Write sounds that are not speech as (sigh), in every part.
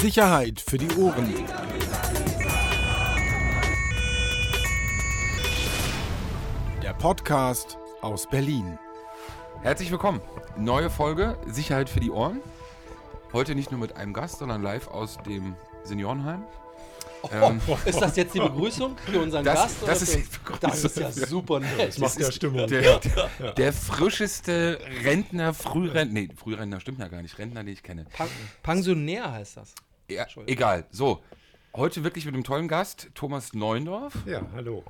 Sicherheit für die Ohren. Der Podcast aus Berlin. Herzlich willkommen. Neue Folge Sicherheit für die Ohren. Heute nicht nur mit einem Gast, sondern live aus dem Seniorenheim. Ähm, ist das jetzt die Begrüßung für unseren das, Gast? Das ist, das ist ja super nett. Das macht ja Stimmung. Der, der, der, frischeste Rentner, Frührentner, nee, Frührentner stimmt ja gar nicht, Rentner, den ich kenne. Pensionär heißt das. Ja, egal. So, heute wirklich mit einem tollen Gast, Thomas Neundorf. Ja, hallo.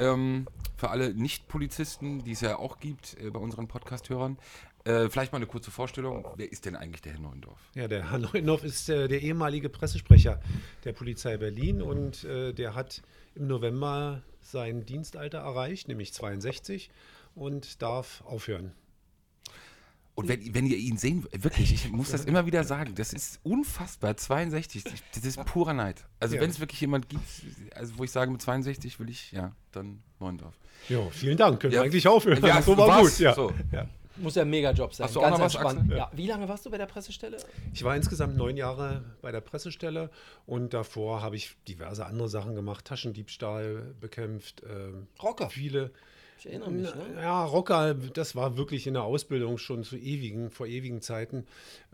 Ähm, für alle Nicht-Polizisten, die es ja auch gibt äh, bei unseren Podcast-Hörern. Äh, vielleicht mal eine kurze Vorstellung. Wer ist denn eigentlich der Herr Neuendorf? Ja, der Herr Neuendorf ist äh, der ehemalige Pressesprecher der Polizei Berlin und äh, der hat im November sein Dienstalter erreicht, nämlich 62, und darf aufhören. Und wenn, wenn ihr ihn sehen, wirklich, ich muss das immer wieder sagen, das ist unfassbar, 62, das ist purer Neid. Also ja. wenn es wirklich jemand gibt, also wo ich sage, mit 62 will ich, ja, dann Neuendorf. Ja, vielen Dank, können ja. wir eigentlich aufhören. Ja, so war gut, ja. So. ja. Muss ja ein Mega-Job sein. Hast du Ganz auch noch entspannt. Was, ja. Wie lange warst du bei der Pressestelle? Ich war insgesamt neun Jahre bei der Pressestelle und davor habe ich diverse andere Sachen gemacht. Taschendiebstahl bekämpft. Ähm, Rocker. Viele. Ich erinnere mich. Ne? Ja, Rocker, das war wirklich in der Ausbildung schon zu ewigen, vor ewigen Zeiten.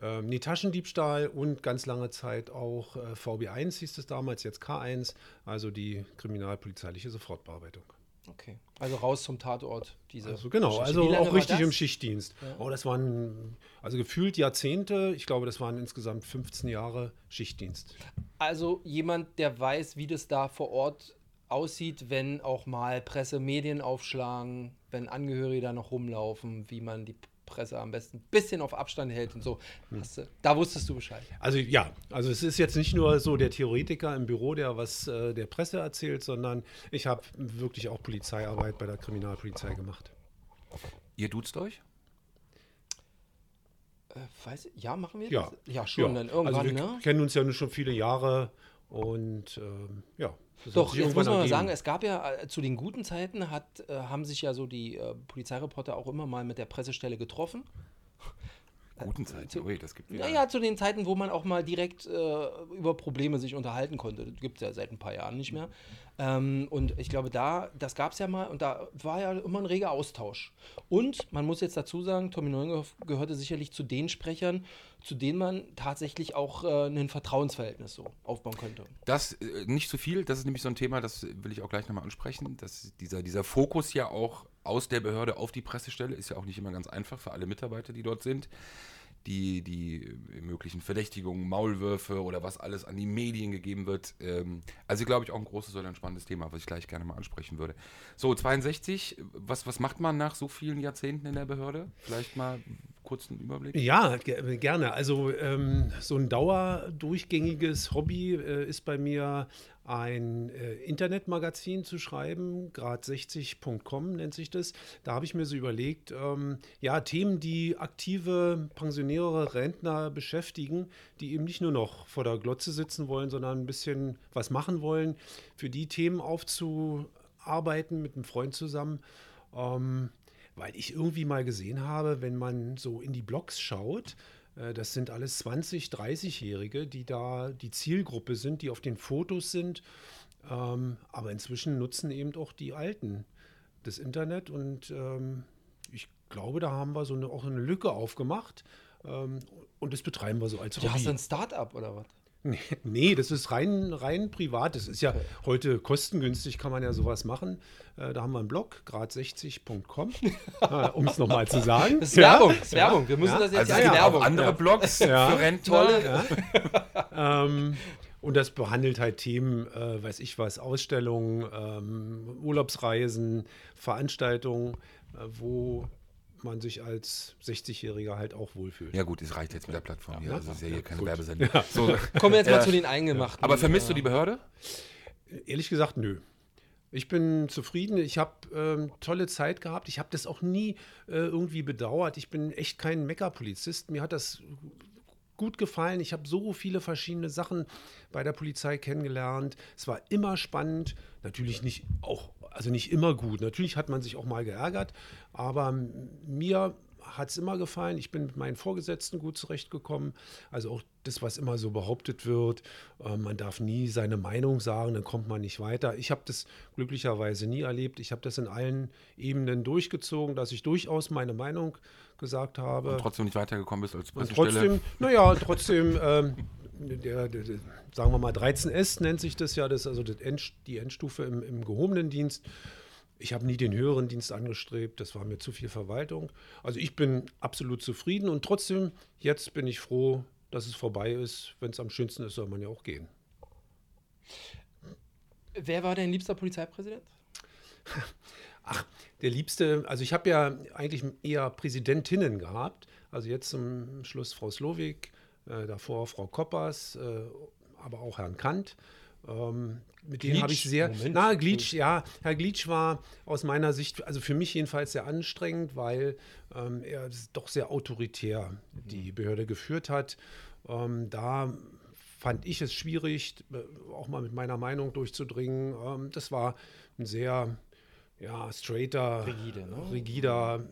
Ähm, nee, Taschendiebstahl und ganz lange Zeit auch äh, VB1 hieß es damals, jetzt K1, also die kriminalpolizeiliche Sofortbearbeitung. Okay. Also raus zum Tatort. Diese also genau, also auch richtig im Schichtdienst. Ja. Oh, das waren also gefühlt Jahrzehnte. Ich glaube, das waren insgesamt 15 Jahre Schichtdienst. Also jemand, der weiß, wie das da vor Ort aussieht, wenn auch mal Presse Medien aufschlagen, wenn Angehörige da noch rumlaufen, wie man die Presse am besten ein bisschen auf Abstand hält und so. Du, da wusstest du Bescheid. Also ja, also es ist jetzt nicht nur so der Theoretiker im Büro, der was äh, der Presse erzählt, sondern ich habe wirklich auch Polizeiarbeit bei der Kriminalpolizei gemacht. Ihr duzt euch? Äh, weiß, ja, machen wir ja. das? Ja, schon. Ja. Dann irgendwann, also wir ne? kennen uns ja nun schon viele Jahre und ähm, ja. Doch, jetzt muss man mal sagen, es gab ja äh, zu den guten Zeiten hat, äh, haben sich ja so die äh, Polizeireporter auch immer mal mit der Pressestelle getroffen. Guten Zeiten, ui, das gibt ja. Naja, zu den Zeiten, wo man auch mal direkt äh, über Probleme sich unterhalten konnte. Das gibt es ja seit ein paar Jahren nicht mehr. Ähm, und ich glaube, da, das gab es ja mal und da war ja immer ein reger Austausch. Und man muss jetzt dazu sagen, Tommy Neuendorf gehörte sicherlich zu den Sprechern, zu denen man tatsächlich auch äh, ein Vertrauensverhältnis so aufbauen könnte. Das äh, nicht zu so viel, das ist nämlich so ein Thema, das will ich auch gleich nochmal ansprechen, dass dieser, dieser Fokus ja auch aus der Behörde auf die Pressestelle ist ja auch nicht immer ganz einfach für alle Mitarbeiter, die dort sind die, die möglichen Verdächtigungen, Maulwürfe oder was alles an die Medien gegeben wird. Ähm, also glaube ich auch ein großes oder ein spannendes Thema, was ich gleich gerne mal ansprechen würde. So, 62, was, was macht man nach so vielen Jahrzehnten in der Behörde? Vielleicht mal kurzen Überblick? Ja, gerne. Also ähm, so ein dauerdurchgängiges Hobby äh, ist bei mir ein äh, Internetmagazin zu schreiben, grad60.com nennt sich das. Da habe ich mir so überlegt, ähm, ja, Themen, die aktive Pensionäre, Rentner beschäftigen, die eben nicht nur noch vor der Glotze sitzen wollen, sondern ein bisschen was machen wollen, für die Themen aufzuarbeiten mit einem Freund zusammen. Ähm, weil ich irgendwie mal gesehen habe, wenn man so in die Blogs schaut, äh, das sind alles 20-, 30-Jährige, die da die Zielgruppe sind, die auf den Fotos sind. Ähm, aber inzwischen nutzen eben auch die Alten das Internet und ähm, ich glaube, da haben wir so eine, auch eine Lücke aufgemacht ähm, und das betreiben wir so als Hobby. Du hast ein Start-up oder was? (laughs) Nee, das ist rein, rein privat. Das ist ja heute kostengünstig, kann man ja sowas machen. Äh, da haben wir einen Blog, grad60.com, (laughs) äh, um es nochmal zu sagen. Das ist Werbung, das ist Werbung. Wir müssen ja. das jetzt also ja, Werbung. andere Blogs ja. für Rentner. (laughs) ähm, und das behandelt halt Themen, äh, weiß ich was, Ausstellungen, ähm, Urlaubsreisen, Veranstaltungen, äh, wo man sich als 60-Jähriger halt auch wohlfühlt. Ja gut, es reicht jetzt mit der Plattform ja, hier. Also ist ja hier keine Werbesendung. Ja. So. Kommen wir jetzt mal zu den Eingemachten. Aber vermisst du die Behörde? Ehrlich gesagt, nö. Ich bin zufrieden. Ich habe ähm, tolle Zeit gehabt. Ich habe das auch nie äh, irgendwie bedauert. Ich bin echt kein Meckerpolizist. Mir hat das gut gefallen. Ich habe so viele verschiedene Sachen bei der Polizei kennengelernt. Es war immer spannend. Natürlich nicht auch also nicht immer gut. Natürlich hat man sich auch mal geärgert, aber mir hat es immer gefallen. Ich bin mit meinen Vorgesetzten gut zurechtgekommen. Also auch das, was immer so behauptet wird, äh, man darf nie seine Meinung sagen, dann kommt man nicht weiter. Ich habe das glücklicherweise nie erlebt. Ich habe das in allen Ebenen durchgezogen, dass ich durchaus meine Meinung gesagt habe. Und trotzdem nicht weitergekommen bist als Und Pressestelle. trotzdem, naja, trotzdem, ähm, der, der, sagen wir mal 13S nennt sich das ja, das ist also das End, die Endstufe im, im gehobenen Dienst. Ich habe nie den höheren Dienst angestrebt, das war mir zu viel Verwaltung. Also ich bin absolut zufrieden und trotzdem, jetzt bin ich froh, dass es vorbei ist. Wenn es am schönsten ist, soll man ja auch gehen. Wer war dein liebster Polizeipräsident? Ach, der liebste, also ich habe ja eigentlich eher Präsidentinnen gehabt. Also jetzt zum Schluss Frau Slowik, äh, davor Frau Koppers, äh, aber auch Herrn Kant. Ähm, mit denen habe ich sehr. Moment. Na, Glitsch, ja. Herr Glitsch war aus meiner Sicht, also für mich jedenfalls sehr anstrengend, weil ähm, er doch sehr autoritär die Behörde geführt hat. Ähm, da fand ich es schwierig, äh, auch mal mit meiner Meinung durchzudringen. Ähm, das war ein sehr ja, straighter, Rigide, ne? rigider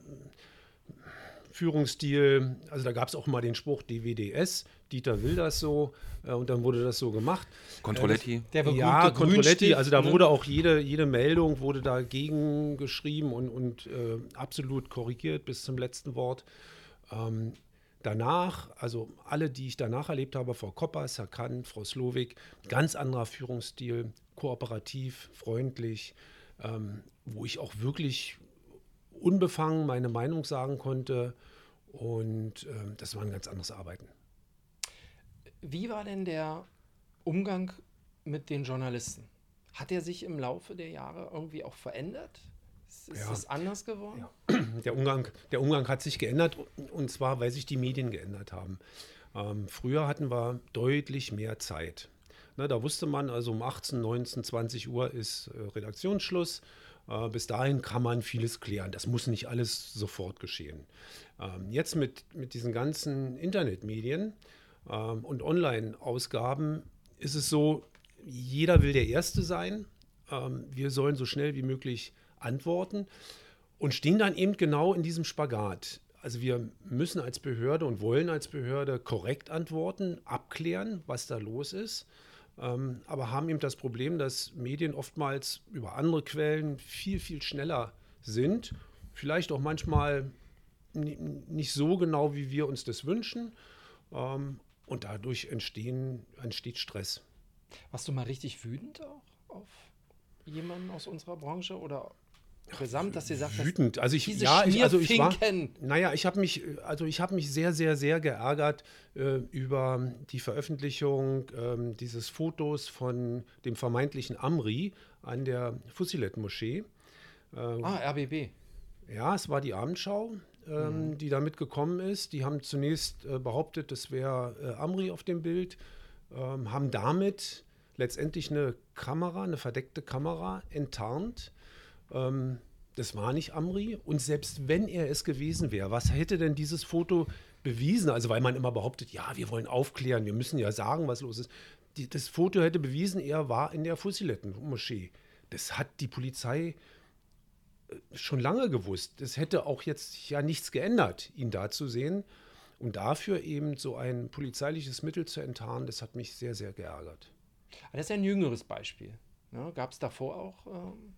Führungsstil. Also da gab es auch mal den Spruch DWDS, Dieter will das so äh, und dann wurde das so gemacht. Controletti. Der Ja, berühmte Controletti, Grünstift, also da ne? wurde auch jede, jede Meldung wurde dagegen geschrieben und, und äh, absolut korrigiert bis zum letzten Wort. Ähm, danach, also alle, die ich danach erlebt habe, Frau Koppers, Herr Kant, Frau Slowik, ganz anderer Führungsstil, kooperativ, freundlich, ähm, wo ich auch wirklich unbefangen meine Meinung sagen konnte. Und ähm, das war ein ganz anderes Arbeiten. Wie war denn der Umgang mit den Journalisten? Hat er sich im Laufe der Jahre irgendwie auch verändert? Ist, ist Ja. es anders geworden? (clears throat) Der Umgang, der Umgang hat sich geändert und zwar, weil sich die Medien geändert haben. Ähm, früher hatten wir deutlich mehr Zeit. Ne, da wusste man also um 18, 19, 20 Uhr ist äh, Redaktionsschluss. Äh, bis dahin kann man vieles klären. Das muss nicht alles sofort geschehen. Ähm, jetzt mit, mit diesen ganzen Internetmedien ähm, und Online-Ausgaben ist es so, jeder will der Erste sein. Ähm, wir sollen so schnell wie möglich antworten und stehen dann eben genau in diesem Spagat. Also wir müssen als Behörde und wollen als Behörde korrekt antworten, abklären, was da los ist, aber haben eben das Problem, dass Medien oftmals über andere Quellen viel, viel schneller sind, vielleicht auch manchmal ni- nicht so genau, wie wir uns das wünschen. Ähm, und dadurch entstehen, entsteht Stress. Warst du mal richtig wütend auch auf jemanden aus unserer Branche oder gesamt, dass sie sagt, Wütend. Also ich, diese ja, ich, also ich war, naja, ich habe mich, also ich habe mich sehr, sehr, sehr geärgert äh, über die Veröffentlichung ähm, dieses Fotos von dem vermeintlichen Amri an der Fusilet-Moschee. ah, RBB. Ja, es war die Abendschau, ähm, die damit gekommen ist. Die haben zunächst äh, behauptet, das wäre äh, Amri auf dem Bild, ähm, haben damit letztendlich eine Kamera, eine verdeckte Kamera enttarnt. Ähm, das war nicht Amri. Und selbst wenn er es gewesen wäre, was hätte denn dieses Foto bewiesen? Also, weil man immer behauptet, ja, wir wollen aufklären, wir müssen ja sagen, was los ist. Die, das Foto hätte bewiesen, er war in der Fusiletten-Moschee. Das hat die Polizei schon lange gewusst. Es hätte auch jetzt ja nichts geändert, ihn da zu sehen. Und dafür eben so ein polizeiliches Mittel zu enttarnen, das hat mich sehr, sehr geärgert. Aber Das ist ja ein jüngeres Beispiel. Ne? Gab es davor auch ähm,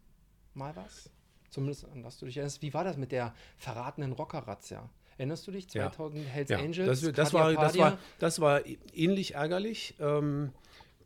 mal was? Zumindest an das du dich erinnerst. Wie war das mit der verratenen Rocker-Razzia? Erinnerst du dich? 2000 Hells Ja, Angels? das, das, war, das, war, das war ähnlich ärgerlich. Ähm,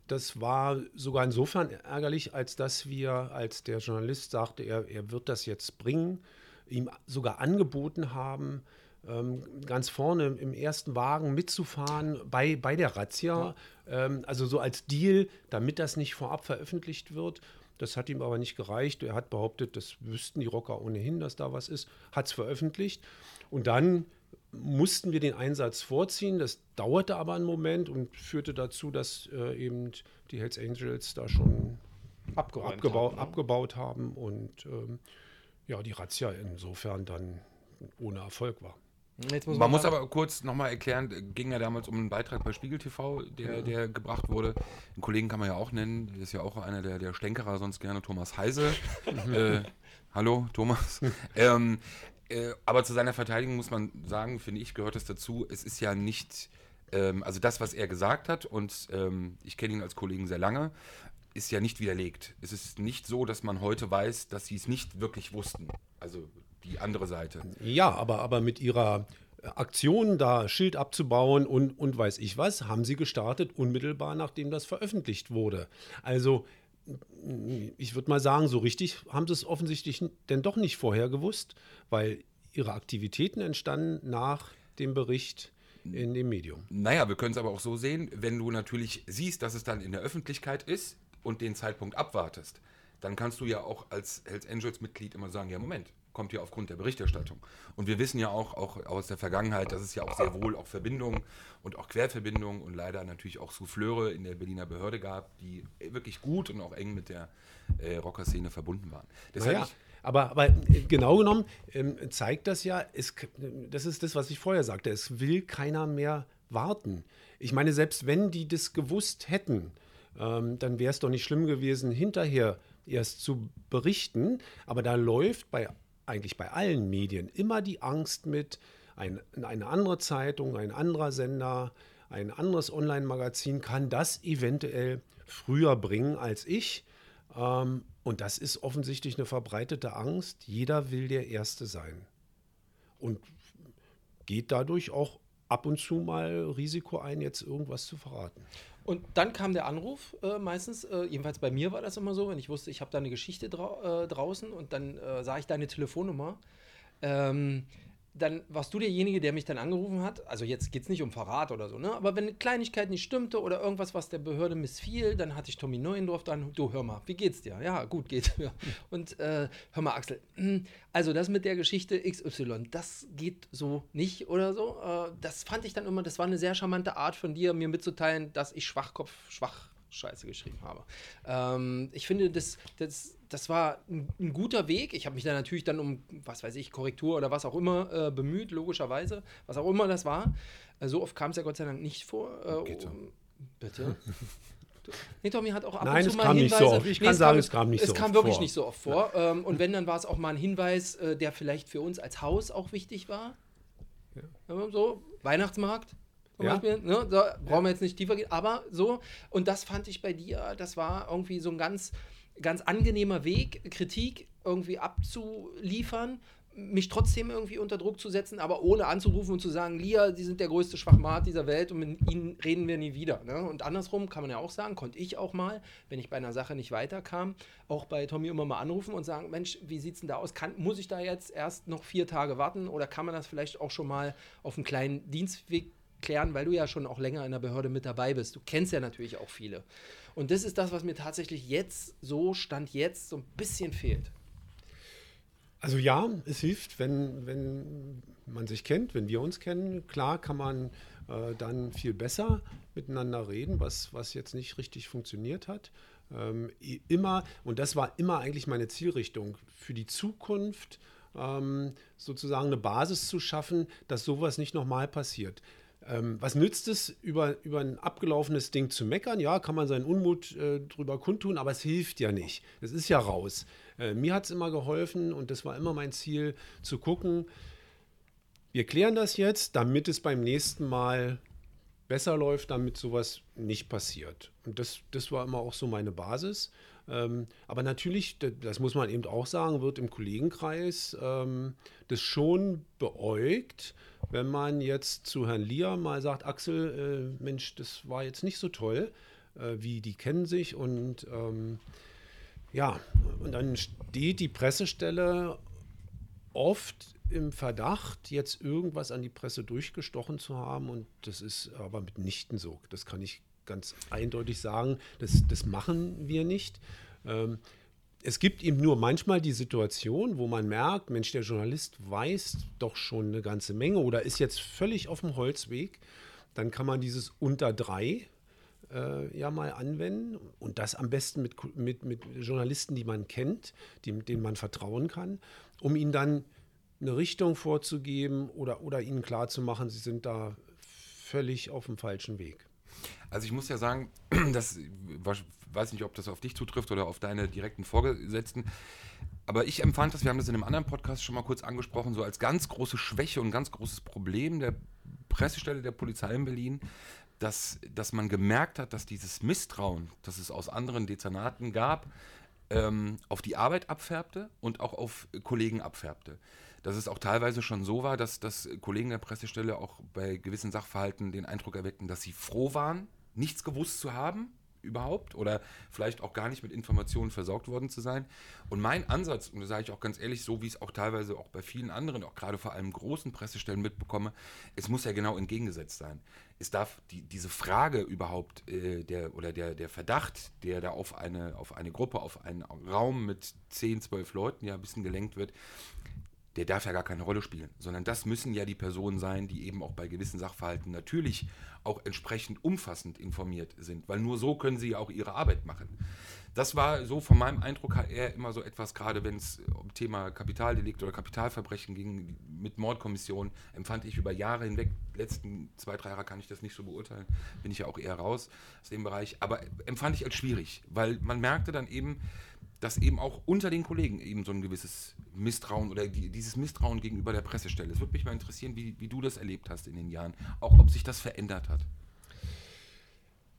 das war sogar insofern ärgerlich, als dass wir, als der Journalist sagte, er, er wird das jetzt bringen, ihm sogar angeboten haben, ähm, ganz vorne im ersten Wagen mitzufahren bei, bei der Razzia. Ähm, also so als Deal, damit das nicht vorab veröffentlicht wird. Das hat ihm aber nicht gereicht. Er hat behauptet, das wüssten die Rocker ohnehin, dass da was ist, hat es veröffentlicht. Und dann mussten wir den Einsatz vorziehen. Das dauerte aber einen Moment und führte dazu, dass äh, eben die Hells Angels da schon Abgeräumt abgebau haben, ne? abgebaut haben und ähm, ja, die Razzia insofern dann ohne Erfolg war. Jetzt muss Man muss gerade- aber kurz nochmal erklären, ging ja damals um einen Beitrag bei Spiegel TV, der, der gebracht wurde. Einen Kollegen kann man ja auch nennen, der ist ja auch einer der, der Stänkerer, sonst gerne Thomas Heise. (laughs) äh, hallo, Thomas. (laughs) ähm, Äh, aber zu seiner Verteidigung muss man sagen, finde ich, gehört es dazu. Es ist ja nicht, ähm, also das, was er gesagt hat, und ähm, ich kenne ihn als Kollegen sehr lange, ist ja nicht widerlegt. Es ist nicht so, dass man heute weiß, dass sie es nicht wirklich wussten. Also die andere Seite. Ja, aber, aber mit ihrer Aktion, da Schild abzubauen und, und weiß ich was, haben sie gestartet, unmittelbar nachdem das veröffentlicht wurde. Also ich würde mal sagen, so richtig haben sie es offensichtlich denn doch nicht vorher gewusst, weil ihre Aktivitäten entstanden nach dem Bericht in dem Medium. Naja, wir können es aber auch so sehen, wenn du natürlich siehst, dass es dann in der Öffentlichkeit ist und den Zeitpunkt abwartest, dann kannst du ja auch als Hells Angels Mitglied immer sagen, ja Moment, kommt ja aufgrund der Berichterstattung. Und wir wissen ja auch, auch aus der Vergangenheit, dass es ja auch sehr wohl auch Verbindungen und auch Querverbindungen und leider natürlich auch Souffleure in der Berliner Behörde gab, die wirklich gut und auch eng mit der äh, Rockerszene verbunden waren. Deshalb naja, aber, aber genau genommen ähm, zeigt das ja, es, das ist das, was ich vorher sagte, es will keiner mehr warten. Ich meine, selbst wenn die das gewusst hätten, ähm, dann wäre es doch nicht schlimm gewesen, hinterher erst zu berichten. Aber da läuft bei eigentlich bei allen Medien immer die Angst mit, ein, eine andere Zeitung, ein anderer Sender, ein anderes Online-Magazin kann das eventuell früher bringen als ich. Ähm, und das ist offensichtlich eine verbreitete Angst. Jeder will der Erste sein. Und geht dadurch auch ab und zu mal Risiko ein, jetzt irgendwas zu verraten. Und dann kam der Anruf äh, meistens, äh, jedenfalls bei mir war das immer so, wenn ich wusste, ich habe da eine Geschichte drau äh, draußen und dann äh, sah ich deine Telefonnummer. Ähm, dann warst du derjenige, der mich dann angerufen hat. Also jetzt geht es nicht um Verrat oder so, ne? Aber wenn eine Kleinigkeit nicht stimmte oder irgendwas, was der Behörde missfiel, dann hatte ich Tommy Neuendorf dann, du hör mal, wie geht's dir? Ja, gut geht. Ja. (laughs) Und äh, hör mal, Axel, hm, also das mit der Geschichte XY, das geht so nicht oder so. Äh, das fand ich dann immer, das war eine sehr charmante Art von dir, mir mitzuteilen, dass ich Schwachkopf, schwach Scheiße geschrieben habe. Ähm, ich finde, das, das, das war ein, ein guter Weg. Ich habe mich da natürlich dann um, was weiß ich, Korrektur oder was auch immer äh, bemüht, logischerweise. Was auch immer das war. Äh, so oft kam es ja Gott sei Dank nicht vor. Äh, bitte. Um, bitte? (laughs) Nee, Tommy hat auch ab Nein, und zu mal Hinweise. Nicht so oft. Ich nee, kann sagen, kam, es kam nicht so oft Es kam wirklich vor. nicht so oft vor. Ähm, und wenn, dann war es auch mal ein Hinweis, äh, der vielleicht für uns als Haus auch wichtig war. Ja. So, Weihnachtsmarkt zum ja. Beispiel. Ne? So, brauchen wir jetzt nicht tiefer gehen, aber so. Und das fand ich bei dir, das war irgendwie so ein ganz, ganz angenehmer Weg, Kritik irgendwie abzuliefern, mich trotzdem irgendwie unter Druck zu setzen, aber ohne anzurufen und zu sagen, Lia, Sie sind der größte Schwachmat dieser Welt und mit Ihnen reden wir nie wieder. Ne? Und andersrum kann man ja auch sagen, konnte ich auch mal, wenn ich bei einer Sache nicht weiterkam, auch bei Tommy immer mal anrufen und sagen, Mensch, wie sieht es denn da aus? Kann, muss ich da jetzt erst noch vier Tage warten oder kann man das vielleicht auch schon mal auf einen kleinen Dienstweg klären, weil du ja schon auch länger in der Behörde mit dabei bist. Du kennst ja natürlich auch viele. Und das ist das, was mir tatsächlich jetzt, so Stand jetzt, so ein bisschen fehlt. Also ja, es hilft, wenn, wenn man sich kennt, wenn wir uns kennen. Klar kann man äh, dann viel besser miteinander reden, was, was jetzt nicht richtig funktioniert hat. Ähm, immer, und das war immer eigentlich meine Zielrichtung, für die Zukunft ähm, sozusagen eine Basis zu schaffen, dass sowas nicht nochmal passiert. Ähm, was nützt es, über, über ein abgelaufenes Ding zu meckern? Ja, kann man seinen Unmut äh, drüber kundtun, aber es hilft ja nicht. Es ist ja raus. Äh, mir hat es immer geholfen und das war immer mein Ziel, zu gucken, wir klären das jetzt, damit es beim nächsten Mal besser läuft, damit sowas nicht passiert. Und das, das war immer auch so meine Basis. Ähm, aber natürlich, das muss man eben auch sagen, wird im Kollegenkreis ähm, das schon beäugt, wenn man jetzt zu Herrn Lier mal sagt, Axel, äh, Mensch, das war jetzt nicht so toll, äh, wie die kennen sich und ähm, ja, und dann steht die Pressestelle oft im Verdacht, jetzt irgendwas an die Presse durchgestochen zu haben und das ist aber mitnichten so. Das kann ich ganz eindeutig sagen, das, das machen wir nicht. Ähm, es gibt eben nur manchmal die Situation, wo man merkt, Mensch, der Journalist weiß doch schon eine ganze Menge oder ist jetzt völlig auf dem Holzweg. Dann kann man dieses unter drei äh, ja mal anwenden und das am besten mit, mit, mit Journalisten, die man kennt, die, denen man vertrauen kann, um ihnen dann eine Richtung vorzugeben oder, oder ihnen klarzumachen, sie sind da völlig auf dem falschen Weg. Also ich muss ja sagen, (clears throat) das weiß nicht, ob das auf dich zutrifft oder auf deine direkten Vorgesetzten. Aber ich empfand das, wir haben das in einem anderen Podcast schon mal kurz angesprochen, so als ganz große Schwäche und ganz großes Problem der Pressestelle der Polizei in Berlin, dass, dass man gemerkt hat, dass dieses Misstrauen, das es aus anderen Dezernaten gab, ähm, auf die Arbeit abfärbte und auch auf Kollegen abfärbte. Dass es auch teilweise schon so war, dass, dass Kollegen der Pressestelle auch bei gewissen Sachverhalten den Eindruck erweckten, dass sie froh waren, nichts gewusst zu haben überhaupt oder vielleicht auch gar nicht mit Informationen versorgt worden zu sein. Und mein Ansatz, und das sage ich auch ganz ehrlich, so wie es auch teilweise auch bei vielen anderen, auch gerade vor allem großen Pressestellen mitbekomme, es muss ja genau entgegengesetzt sein. Es darf die, diese Frage überhaupt äh, der, oder der, der Verdacht, der da auf eine, auf eine Gruppe, auf einen Raum mit 10, 12 Leuten ja ein bisschen gelenkt wird, der darf ja gar keine Rolle spielen, sondern das müssen ja die Personen sein, die eben auch bei gewissen Sachverhalten natürlich auch entsprechend umfassend informiert sind, weil nur so können sie ja auch ihre Arbeit machen. Das war so von meinem Eindruck her immer so etwas, gerade wenn es um Thema Kapitaldelikt oder Kapitalverbrechen ging, mit Mordkommissionen, empfand ich über Jahre hinweg, letzten zwei, drei Jahre kann ich das nicht so beurteilen, bin ich ja auch eher raus aus dem Bereich, aber empfand ich als schwierig, weil man merkte dann eben, dass eben auch unter den Kollegen eben so ein gewisses Misstrauen oder die, dieses Misstrauen gegenüber der Pressestelle. Es würde mich mal interessieren, wie, wie du das erlebt hast in den Jahren, auch ob sich das verändert hat.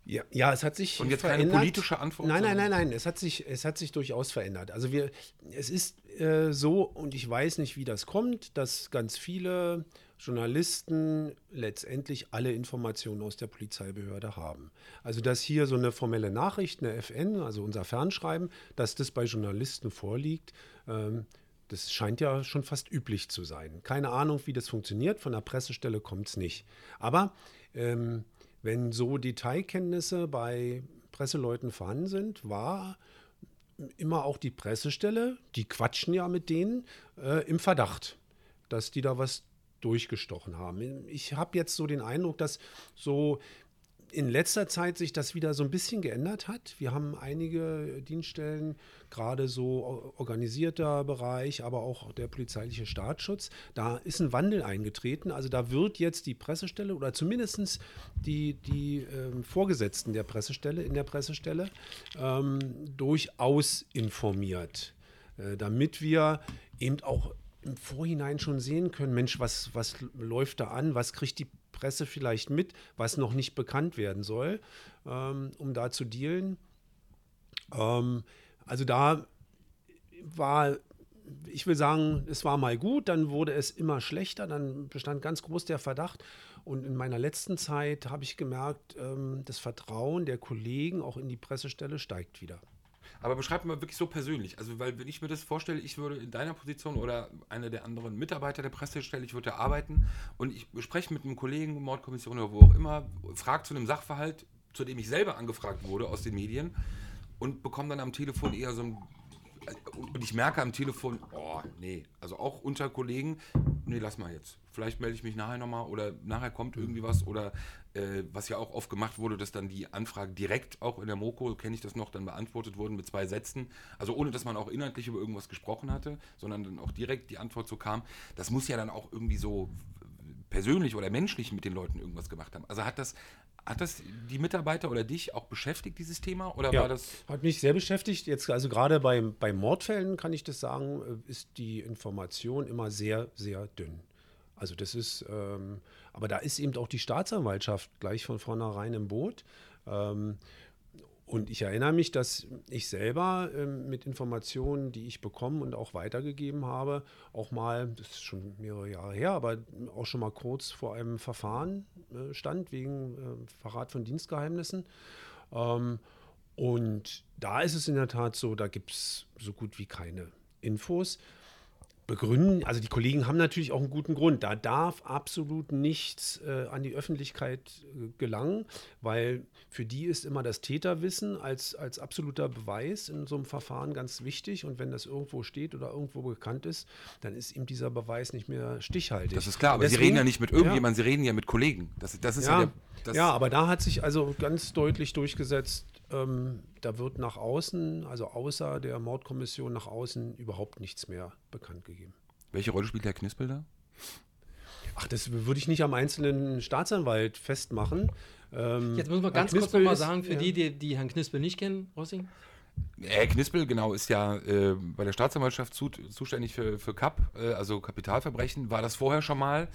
Ja, ja, es hat sich Und jetzt verändert. keine politische Antwort. Nein, nein, nein, nein. Es hat sich, es hat sich durchaus verändert. Also wir, es ist äh, so, und ich weiß nicht, wie das kommt, dass ganz viele Journalisten letztendlich alle Informationen aus der Polizeibehörde haben. Also dass hier so eine formelle Nachricht, eine FN, also unser Fernschreiben, dass das bei Journalisten vorliegt, ähm, das scheint ja schon fast üblich zu sein. Keine Ahnung, wie das funktioniert. Von der Pressestelle kommt es nicht. Aber ähm, wenn so Detailkenntnisse bei Presseleuten vorhanden sind, war immer auch die Pressestelle, die quatschen ja mit denen, äh, im Verdacht, dass die da was durchgestochen haben. Ich habe jetzt so den Eindruck, dass so in letzter Zeit sich das wieder so ein bisschen geändert hat. Wir haben einige Dienststellen, gerade so organisierter Bereich, aber auch der polizeiliche Staatsschutz. Da ist ein Wandel eingetreten. Also da wird jetzt die Pressestelle oder zumindest die, die ähm, Vorgesetzten der Pressestelle in der Pressestelle ähm, durchaus informiert, äh, damit wir eben auch im Vorhinein schon sehen können, Mensch, was, was läuft da an, was kriegt die Presse vielleicht mit, was noch nicht bekannt werden soll, ähm, um da zu dealen. Ähm, also da war, ich will sagen, es war mal gut, dann wurde es immer schlechter, dann bestand ganz groß der Verdacht. Und in meiner letzten Zeit habe ich gemerkt, ähm, das Vertrauen der Kollegen auch in die Pressestelle steigt wieder. Aber beschreib mal wirklich so persönlich. Also, weil wenn ich mir das vorstelle, ich würde in deiner Position oder einer der anderen Mitarbeiter der Pressestelle, ich würde da arbeiten und ich spreche mit einem Kollegen, Mordkommission oder wo auch immer, frage zu einem Sachverhalt, zu dem ich selber angefragt wurde aus den Medien und bekomme dann am Telefon eher so ein. Und ich merke am Telefon, oh, nee, also auch unter Kollegen, nee, lass mal jetzt. Vielleicht melde ich mich nachher nochmal oder nachher kommt irgendwie was oder äh, was ja auch oft gemacht wurde, dass dann die Anfragen direkt auch in der Moko, kenne ich das noch, dann beantwortet wurden mit zwei Sätzen. Also ohne, dass man auch inhaltlich über irgendwas gesprochen hatte, sondern dann auch direkt die Antwort so kam. Das muss ja dann auch irgendwie so persönlich oder menschlich mit den Leuten irgendwas gemacht haben. Also hat das, hat das die Mitarbeiter oder dich auch beschäftigt, dieses Thema? Oder war das. Hat mich sehr beschäftigt. Jetzt, also gerade bei, bei Mordfällen kann ich das sagen, äh, ist die Information immer sehr, sehr dünn. Also das ist, ähm, aber da ist eben auch die Staatsanwaltschaft gleich von vornherein im Boot. Ähm, und ich erinnere mich, dass ich selber ähm, mit Informationen, die ich bekommen und auch weitergegeben habe, auch mal, das ist schon mehrere Jahre her, aber auch schon mal kurz vor einem Verfahren äh, stand wegen äh, Verrat von Dienstgeheimnissen. Ähm, und da ist es in der Tat so, da gibt es so gut wie keine Infos. Begründen, also die Kollegen haben natürlich auch einen guten Grund. Da darf absolut nichts äh, an die Öffentlichkeit äh, gelangen, weil für die ist immer das Täterwissen als, als absoluter Beweis in so einem Verfahren ganz wichtig. Und wenn das irgendwo steht oder irgendwo bekannt ist, dann ist ihm dieser Beweis nicht mehr stichhaltig. Das ist klar, aber Sie Deswegen- reden ja nicht mit irgendjemandem, Sie reden ja mit Kollegen. Das, das ist ja, Ja, der. Das, ja, aber da hat sich also ganz deutlich durchgesetzt, ähm, da wird nach außen, also außer der Mordkommission nach außen überhaupt nichts mehr bekannt gegeben. Welche Rolle spielt Herr Knispel da? Ach, das würde ich nicht am einzelnen Staatsanwalt festmachen. Ähm, Jetzt müssen wir Herr ganz kurz nochmal sagen, für ja. die, die, die Herrn Knispel nicht kennen, Rossing. Herr Knispel, genau, ist ja äh, bei der Staatsanwaltschaft zu, zuständig für, für CAP, äh, also Kapitalverbrechen. War das vorher schon mal,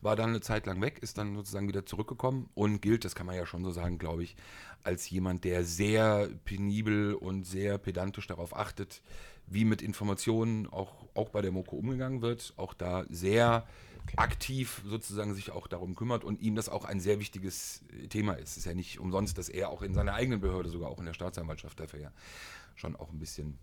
war dann eine Zeit lang weg, ist dann sozusagen wieder zurückgekommen und gilt, das kann man ja schon so sagen, glaube ich, als jemand, der sehr penibel und sehr pedantisch darauf achtet, wie mit Informationen auch, auch bei der Moko umgegangen wird. Auch da sehr aktiv sozusagen sich auch darum kümmert und ihm das auch ein sehr wichtiges Thema ist. Es ist ja nicht umsonst, dass er auch in seiner eigenen Behörde, sogar auch in der Staatsanwaltschaft dafür ja schon auch ein bisschen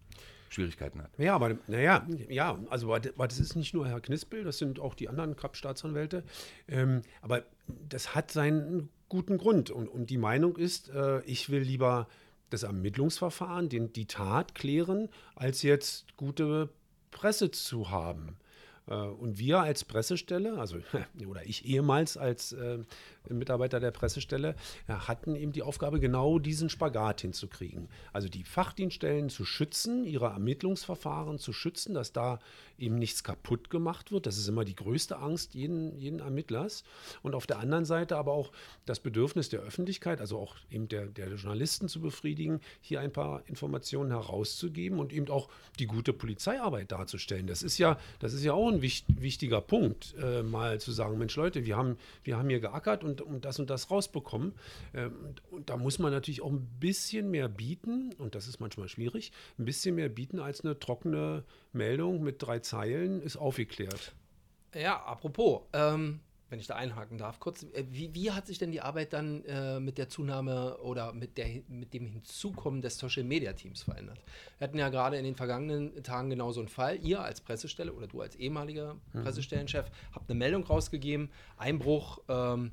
Schwierigkeiten hat. Ja, aber naja, ja, also aber das ist nicht nur Herr Knispel, das sind auch die anderen Kap-Staatsanwälte. Ähm, aber das hat seinen guten Grund. Und, und die Meinung ist, äh, ich will lieber das Ermittlungsverfahren, den, die Tat klären, als jetzt gute Presse zu haben. Äh, und wir als Pressestelle, also (laughs) oder ich ehemals als äh, Mitarbeiter der Pressestelle, ja, hatten eben die Aufgabe, genau diesen Spagat hinzukriegen. Also die Fachdienststellen zu schützen, ihre Ermittlungsverfahren zu schützen, dass da eben nichts kaputt gemacht wird. Das ist immer die größte Angst jeden, jeden Ermittlers. Und auf der anderen Seite aber auch das Bedürfnis der Öffentlichkeit, also auch eben der, der Journalisten zu befriedigen, hier ein paar Informationen herauszugeben und eben auch die gute Polizeiarbeit darzustellen. Das ist ja, das ist ja auch ein wichtiger Punkt, äh, mal zu sagen, Mensch Leute, wir haben, wir haben hier geackert und, und das und das rausbekommen. Ähm, und, und da muss man natürlich auch ein bisschen mehr bieten, und das ist manchmal schwierig, ein bisschen mehr bieten als eine trockene Meldung mit drei Zeilen ist aufgeklärt. Ja, apropos, ähm, wenn ich da einhaken darf, kurz, äh, wie, wie hat sich denn die Arbeit dann äh, mit der Zunahme oder mit, der, mit dem Hinzukommen des Social Media Teams verändert? Wir hatten ja gerade in den vergangenen Tagen genau so einen Fall. Ihr als Pressestelle oder du als ehemaliger mhm. Pressestellenchef habt eine Meldung rausgegeben: Einbruch ähm,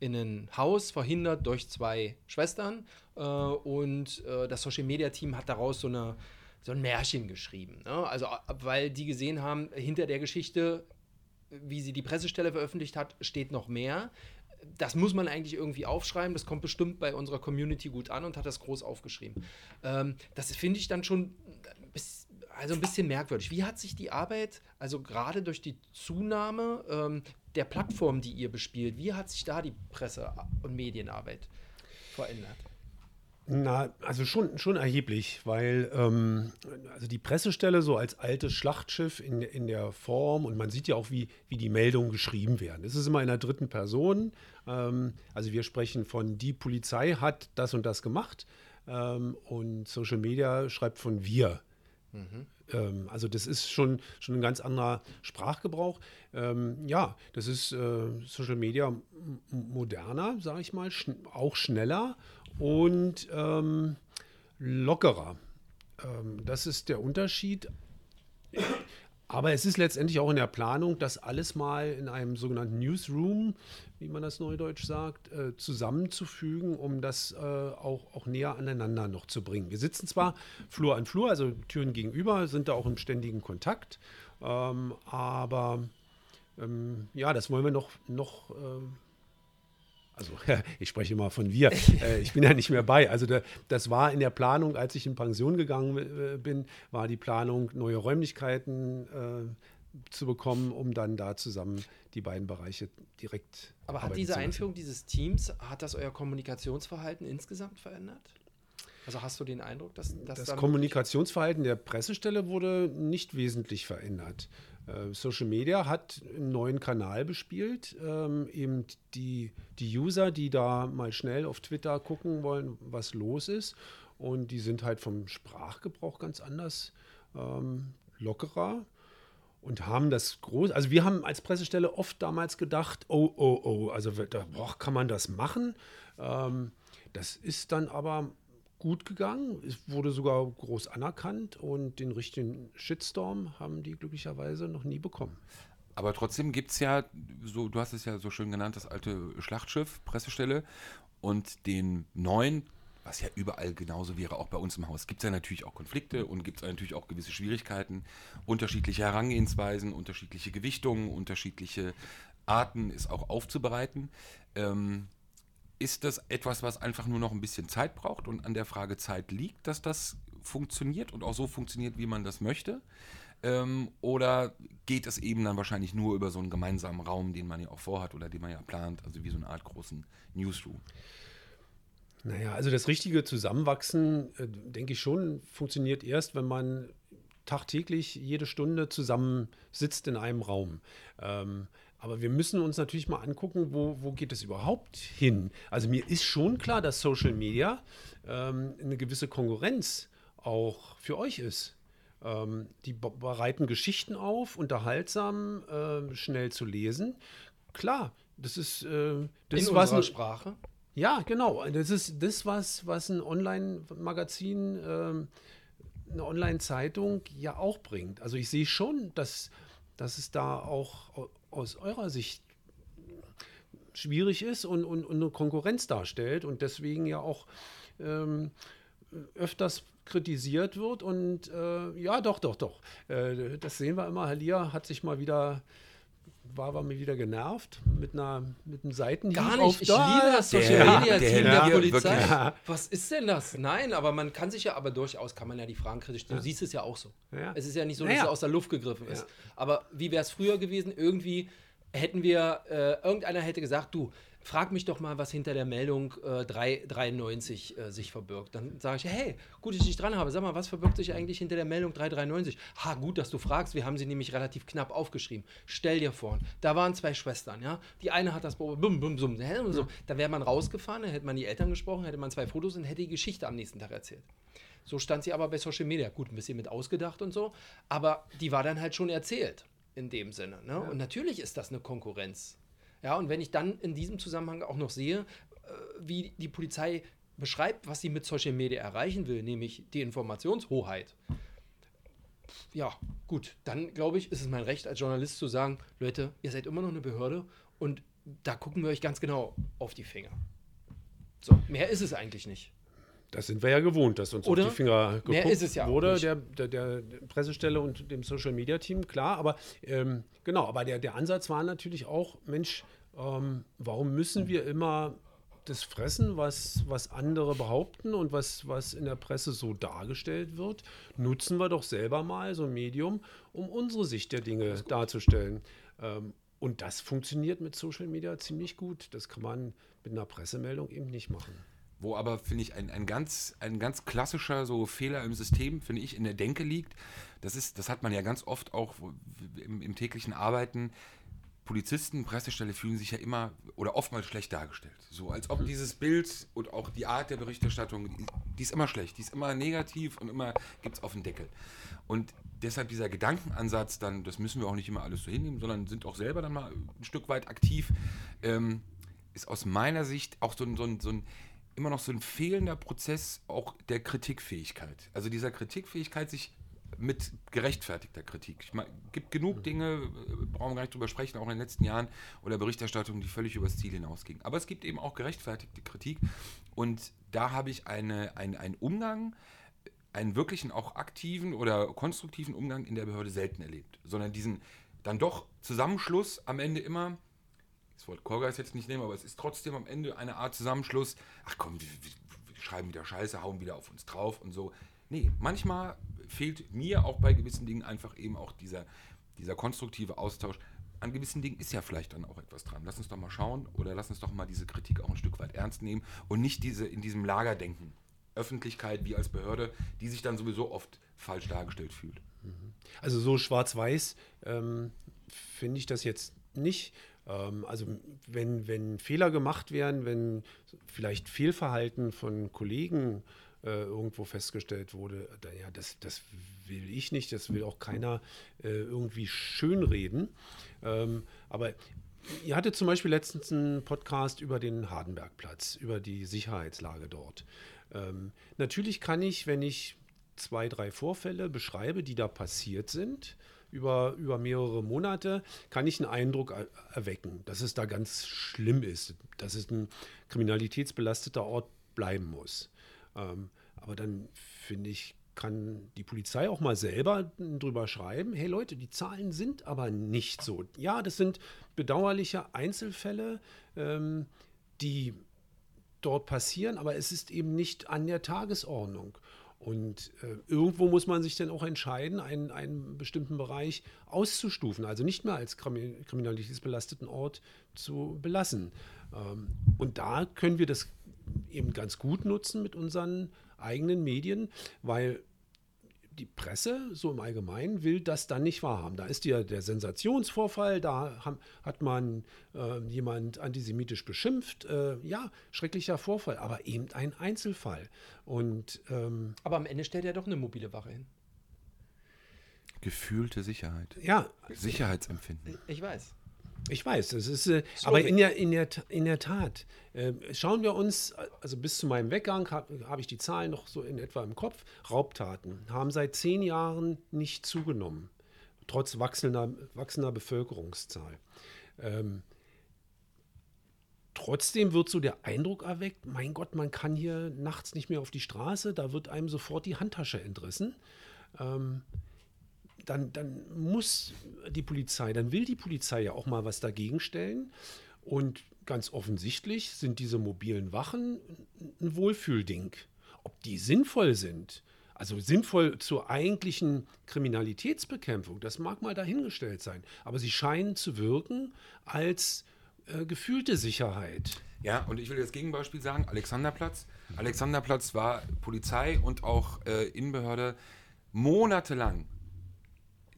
in ein Haus verhindert durch zwei Schwestern. Äh, und äh, das Social Media Team hat daraus so eine so ein Märchen geschrieben. Ne? Also, weil die gesehen haben, hinter der Geschichte, wie sie die Pressestelle veröffentlicht hat, steht noch mehr. Das muss man eigentlich irgendwie aufschreiben. Das kommt bestimmt bei unserer Community gut an und hat das groß aufgeschrieben. Ähm, das finde ich dann schon also ein bisschen merkwürdig. Wie hat sich die Arbeit, also gerade durch die Zunahme ähm, der Plattform, die ihr bespielt, wie hat sich da die Presse- und Medienarbeit verändert? Na, also schon, schon erheblich, weil ähm, also die Pressestelle so als altes Schlachtschiff in, in der Form und man sieht ja auch, wie, wie die Meldungen geschrieben werden. Es ist immer in der dritten Person. Ähm, also wir sprechen von die Polizei hat das und das gemacht ähm, und Social Media schreibt von wir. Mhm. Ähm, also das ist schon, schon ein ganz anderer Sprachgebrauch. Ähm, ja, das ist äh, Social Media moderner, sage ich mal, schn auch schneller und ähm, lockerer. Ähm, das ist der Unterschied. Aber es ist letztendlich auch in der Planung, das alles mal in einem sogenannten Newsroom, wie man das neudeutsch sagt, äh, zusammenzufügen, um das äh, auch, auch näher aneinander noch zu bringen. Wir sitzen zwar Flur an Flur, also Türen gegenüber, sind da auch im ständigen Kontakt, ähm, aber ähm, ja, das wollen wir noch, noch äh, also (laughs) ich spreche immer von wir, (laughs) äh, ich bin ja nicht mehr bei. Also da, das war in der Planung, als ich in Pension gegangen äh, bin, war die Planung, neue Räumlichkeiten äh, zu bekommen, um dann da zusammen die beiden Bereiche direkt. Aber hat diese Einführung dieses Teams, hat das euer Kommunikationsverhalten insgesamt verändert? Also hast du den Eindruck, dass, dass das Kommunikationsverhalten der Pressestelle wurde nicht wesentlich verändert. Äh, Social Media hat einen neuen Kanal bespielt. Ähm, eben die, die User, die da mal schnell auf Twitter gucken wollen, was los ist. Und die sind halt vom Sprachgebrauch ganz anders, ähm, lockerer und haben das groß. Also wir haben als Pressestelle oft damals gedacht, oh, oh, oh, also da boah, kann man das machen. Ähm, das ist dann aber gut gegangen. Es wurde sogar groß anerkannt und den richtigen Shitstorm haben die glücklicherweise noch nie bekommen. Aber trotzdem gibt es ja, so, du hast es ja so schön genannt, das alte Schlachtschiff, Pressestelle und den neuen, was ja überall genauso wäre, auch bei uns im Haus, gibt es ja natürlich auch Konflikte und gibt es natürlich auch gewisse Schwierigkeiten, unterschiedliche Herangehensweisen, unterschiedliche Gewichtungen, unterschiedliche Arten, es auch aufzubereiten. Ähm, ist das etwas, was einfach nur noch ein bisschen Zeit braucht und an der Frage Zeit liegt, dass das funktioniert und auch so funktioniert, wie man das möchte? Ähm, oder geht es eben dann wahrscheinlich nur über so einen gemeinsamen Raum, den man ja auch vorhat oder den man ja plant, also wie so eine Art großen Newsroom? Naja, also das richtige Zusammenwachsen, äh, denke ich schon, funktioniert erst, wenn man tagtäglich jede Stunde zusammen sitzt in einem Raum. Ähm, aber wir müssen uns natürlich mal angucken, wo, wo geht es überhaupt hin? Also mir ist schon klar, dass Social Media ähm, eine gewisse Konkurrenz auch für euch ist. Ähm, die bereiten Geschichten auf, unterhaltsam, äh, schnell zu lesen. Klar, das ist äh, das In was unserer Sprache. ja, genau. Das ist das, was, was ein Online-Magazin, ähm, eine Online-Zeitung ja auch bringt. Also ich sehe schon, dass, dass es da auch au- aus eurer Sicht schwierig ist und, und, und eine Konkurrenz darstellt und deswegen ja auch ähm, öfters kritisiert wird. Und äh, ja, doch, doch, doch. Äh, das sehen wir immer. Herr Lier hat sich mal wieder, war, war mir wieder genervt mit, einer, mit einem Seitenhieb Gar auf nicht. Ich da. liebe das Social Der- Media der Team der Lier, Polizei. wirklich. Was ist denn das? Nein, aber man kann sich ja, aber durchaus kann man ja die Fragen kritisch stellen. Du siehst es ja auch so. Ja. Es ist ja nicht so, dass Naja. es aus der Luft gegriffen ist. Ja. Aber wie wäre es früher gewesen? Irgendwie hätten wir, äh, irgendeiner hätte gesagt, du, frag mich doch mal, was hinter der Meldung äh, 393 äh, sich verbirgt. Dann sage ich, hey, gut, dass ich dich dran habe. Sag mal, was verbirgt sich eigentlich hinter der Meldung 393? Ha, gut, dass du fragst. Wir haben sie nämlich relativ knapp aufgeschrieben. Stell dir vor, da waren zwei Schwestern, ja. Die eine hat das bum, bum, bum, so. Da wäre man rausgefahren, dann hätte man die Eltern gesprochen, hätte man zwei Fotos und hätte die Geschichte am nächsten Tag erzählt. So stand sie aber bei Social Media. Gut, ein bisschen mit ausgedacht und so, aber die war dann halt schon erzählt in dem Sinne. Ne? Und natürlich ist das eine Konkurrenz. Ja, und wenn ich dann in diesem Zusammenhang auch noch sehe, äh, wie die Polizei beschreibt, was sie mit Social Media erreichen will, nämlich die Informationshoheit. Ja, gut, dann glaube ich, ist es mein Recht als Journalist zu sagen, Leute, ihr seid immer noch eine Behörde und da gucken wir euch ganz genau auf die Finger. So, mehr ist es eigentlich nicht. Das sind wir ja gewohnt, dass uns Oder? auf die Finger geguckt ja wurde, der, der, der Pressestelle und dem Social Media Team, klar, aber ähm, genau, aber der, der Ansatz war natürlich auch, Mensch, ähm, warum müssen wir immer das fressen, was, was andere behaupten und was, was in der Presse so dargestellt wird? Nutzen wir doch selber mal so ein Medium, um unsere Sicht der Dinge darzustellen. Ähm, und das funktioniert mit Social Media ziemlich gut. Das kann man mit einer Pressemeldung eben nicht machen. Wo aber, finde ich, ein, ein, ganz, ein ganz klassischer so Fehler im System, finde ich, in der Denke liegt. Das, ist, das hat man ja ganz oft auch im, im täglichen Arbeiten. Polizisten, Pressestelle fühlen sich ja immer oder oftmals schlecht dargestellt. So als ob dieses Bild und auch die Art der Berichterstattung, die, die ist immer schlecht, die ist immer negativ und immer gibt es auf den Deckel. Und deshalb dieser Gedankenansatz, dann, das müssen wir auch nicht immer alles so hinnehmen, sondern sind auch selber dann mal ein Stück weit aktiv, ähm, ist aus meiner Sicht auch so ein, so ein, so ein immer noch so ein fehlender Prozess auch der Kritikfähigkeit. Also dieser Kritikfähigkeit, sich mit gerechtfertigter Kritik. Meine, gibt genug Dinge, äh, brauchen wir gar nicht drüber sprechen, auch in den letzten Jahren oder Berichterstattung, die völlig übers Ziel hinausgingen. Aber es gibt eben auch gerechtfertigte Kritik und da habe ich eine, ein- einen Umgang, einen wirklichen auch aktiven oder konstruktiven Umgang in der Behörde selten erlebt, sondern diesen dann doch Zusammenschluss am Ende immer, das Wort Korgeist jetzt nicht nehmen, aber es ist trotzdem am Ende eine Art Zusammenschluss, ach komm, wir, wir, wir schreiben wieder Scheiße, hauen wieder auf uns drauf und so. Nee, manchmal fehlt mir auch bei gewissen Dingen einfach eben auch dieser, dieser konstruktive Austausch. An gewissen Dingen ist ja vielleicht dann auch etwas dran. Lass uns doch mal schauen oder lass uns doch mal diese Kritik auch ein Stück weit ernst nehmen und nicht diese in diesem Lagerdenken. Öffentlichkeit wie als Behörde, die sich dann sowieso oft falsch dargestellt fühlt. Also so schwarz-weiß ähm, finde ich das jetzt nicht. Ähm, also wenn, wenn Fehler gemacht werden, wenn vielleicht Fehlverhalten von Kollegen äh, irgendwo festgestellt wurde, dann, ja, das, das will ich nicht, das will auch keiner äh, irgendwie schönreden. Ähm, aber ihr hattet zum Beispiel letztens einen Podcast über den Hardenbergplatz, über die Sicherheitslage dort. Ähm, natürlich kann ich, wenn ich zwei, drei Vorfälle beschreibe, die da passiert sind, über, über mehrere Monate, kann ich einen Eindruck er erwecken, dass es da ganz schlimm ist, dass es ein kriminalitätsbelasteter Ort bleiben muss. Ähm, aber dann finde ich, kann die Polizei auch mal selber drüber schreiben, hey Leute, die Zahlen sind aber nicht so. Ja, das sind bedauerliche Einzelfälle, ähm, die dort passieren, aber es ist eben nicht an der Tagesordnung. Und äh, irgendwo muss man sich dann auch entscheiden, einen, einen bestimmten Bereich auszustufen, also nicht mehr als krimi- kriminalitätsbelasteten Ort zu belassen. Ähm, und da können wir das eben ganz gut nutzen mit unseren eigenen Medien, weil die Presse so im Allgemeinen will das dann nicht wahrhaben. Da ist ja der Sensationsvorfall, da haben, hat man äh, jemand antisemitisch beschimpft. Äh, ja, schrecklicher Vorfall, aber eben ein Einzelfall. Und, ähm, Aber am Ende stellt er doch eine mobile Wache hin. Gefühlte Sicherheit. ja, Sicherheitsempfinden. Ich weiß. Ich weiß, das ist, äh, aber in der, in der, in der Tat, äh, schauen wir uns, also bis zu meinem Weggang habe hab ich die Zahlen noch so in etwa im Kopf. Raubtaten haben seit zehn Jahren nicht zugenommen, trotz wachsender, wachsender Bevölkerungszahl. Ähm, trotzdem wird so der Eindruck erweckt, mein Gott, man kann hier nachts nicht mehr auf die Straße, da wird einem sofort die Handtasche entrissen. Ähm, dann, dann muss die Polizei, dann will die Polizei ja auch mal was dagegen stellen. Und ganz offensichtlich sind diese mobilen Wachen ein Wohlfühlding. Ob die sinnvoll sind, also sinnvoll zur eigentlichen Kriminalitätsbekämpfung, das mag mal dahingestellt sein. Aber sie scheinen zu wirken als äh, gefühlte Sicherheit. Ja, und ich will das Gegenbeispiel sagen, Alexanderplatz. Alexanderplatz war Polizei und auch äh, Innenbehörde monatelang.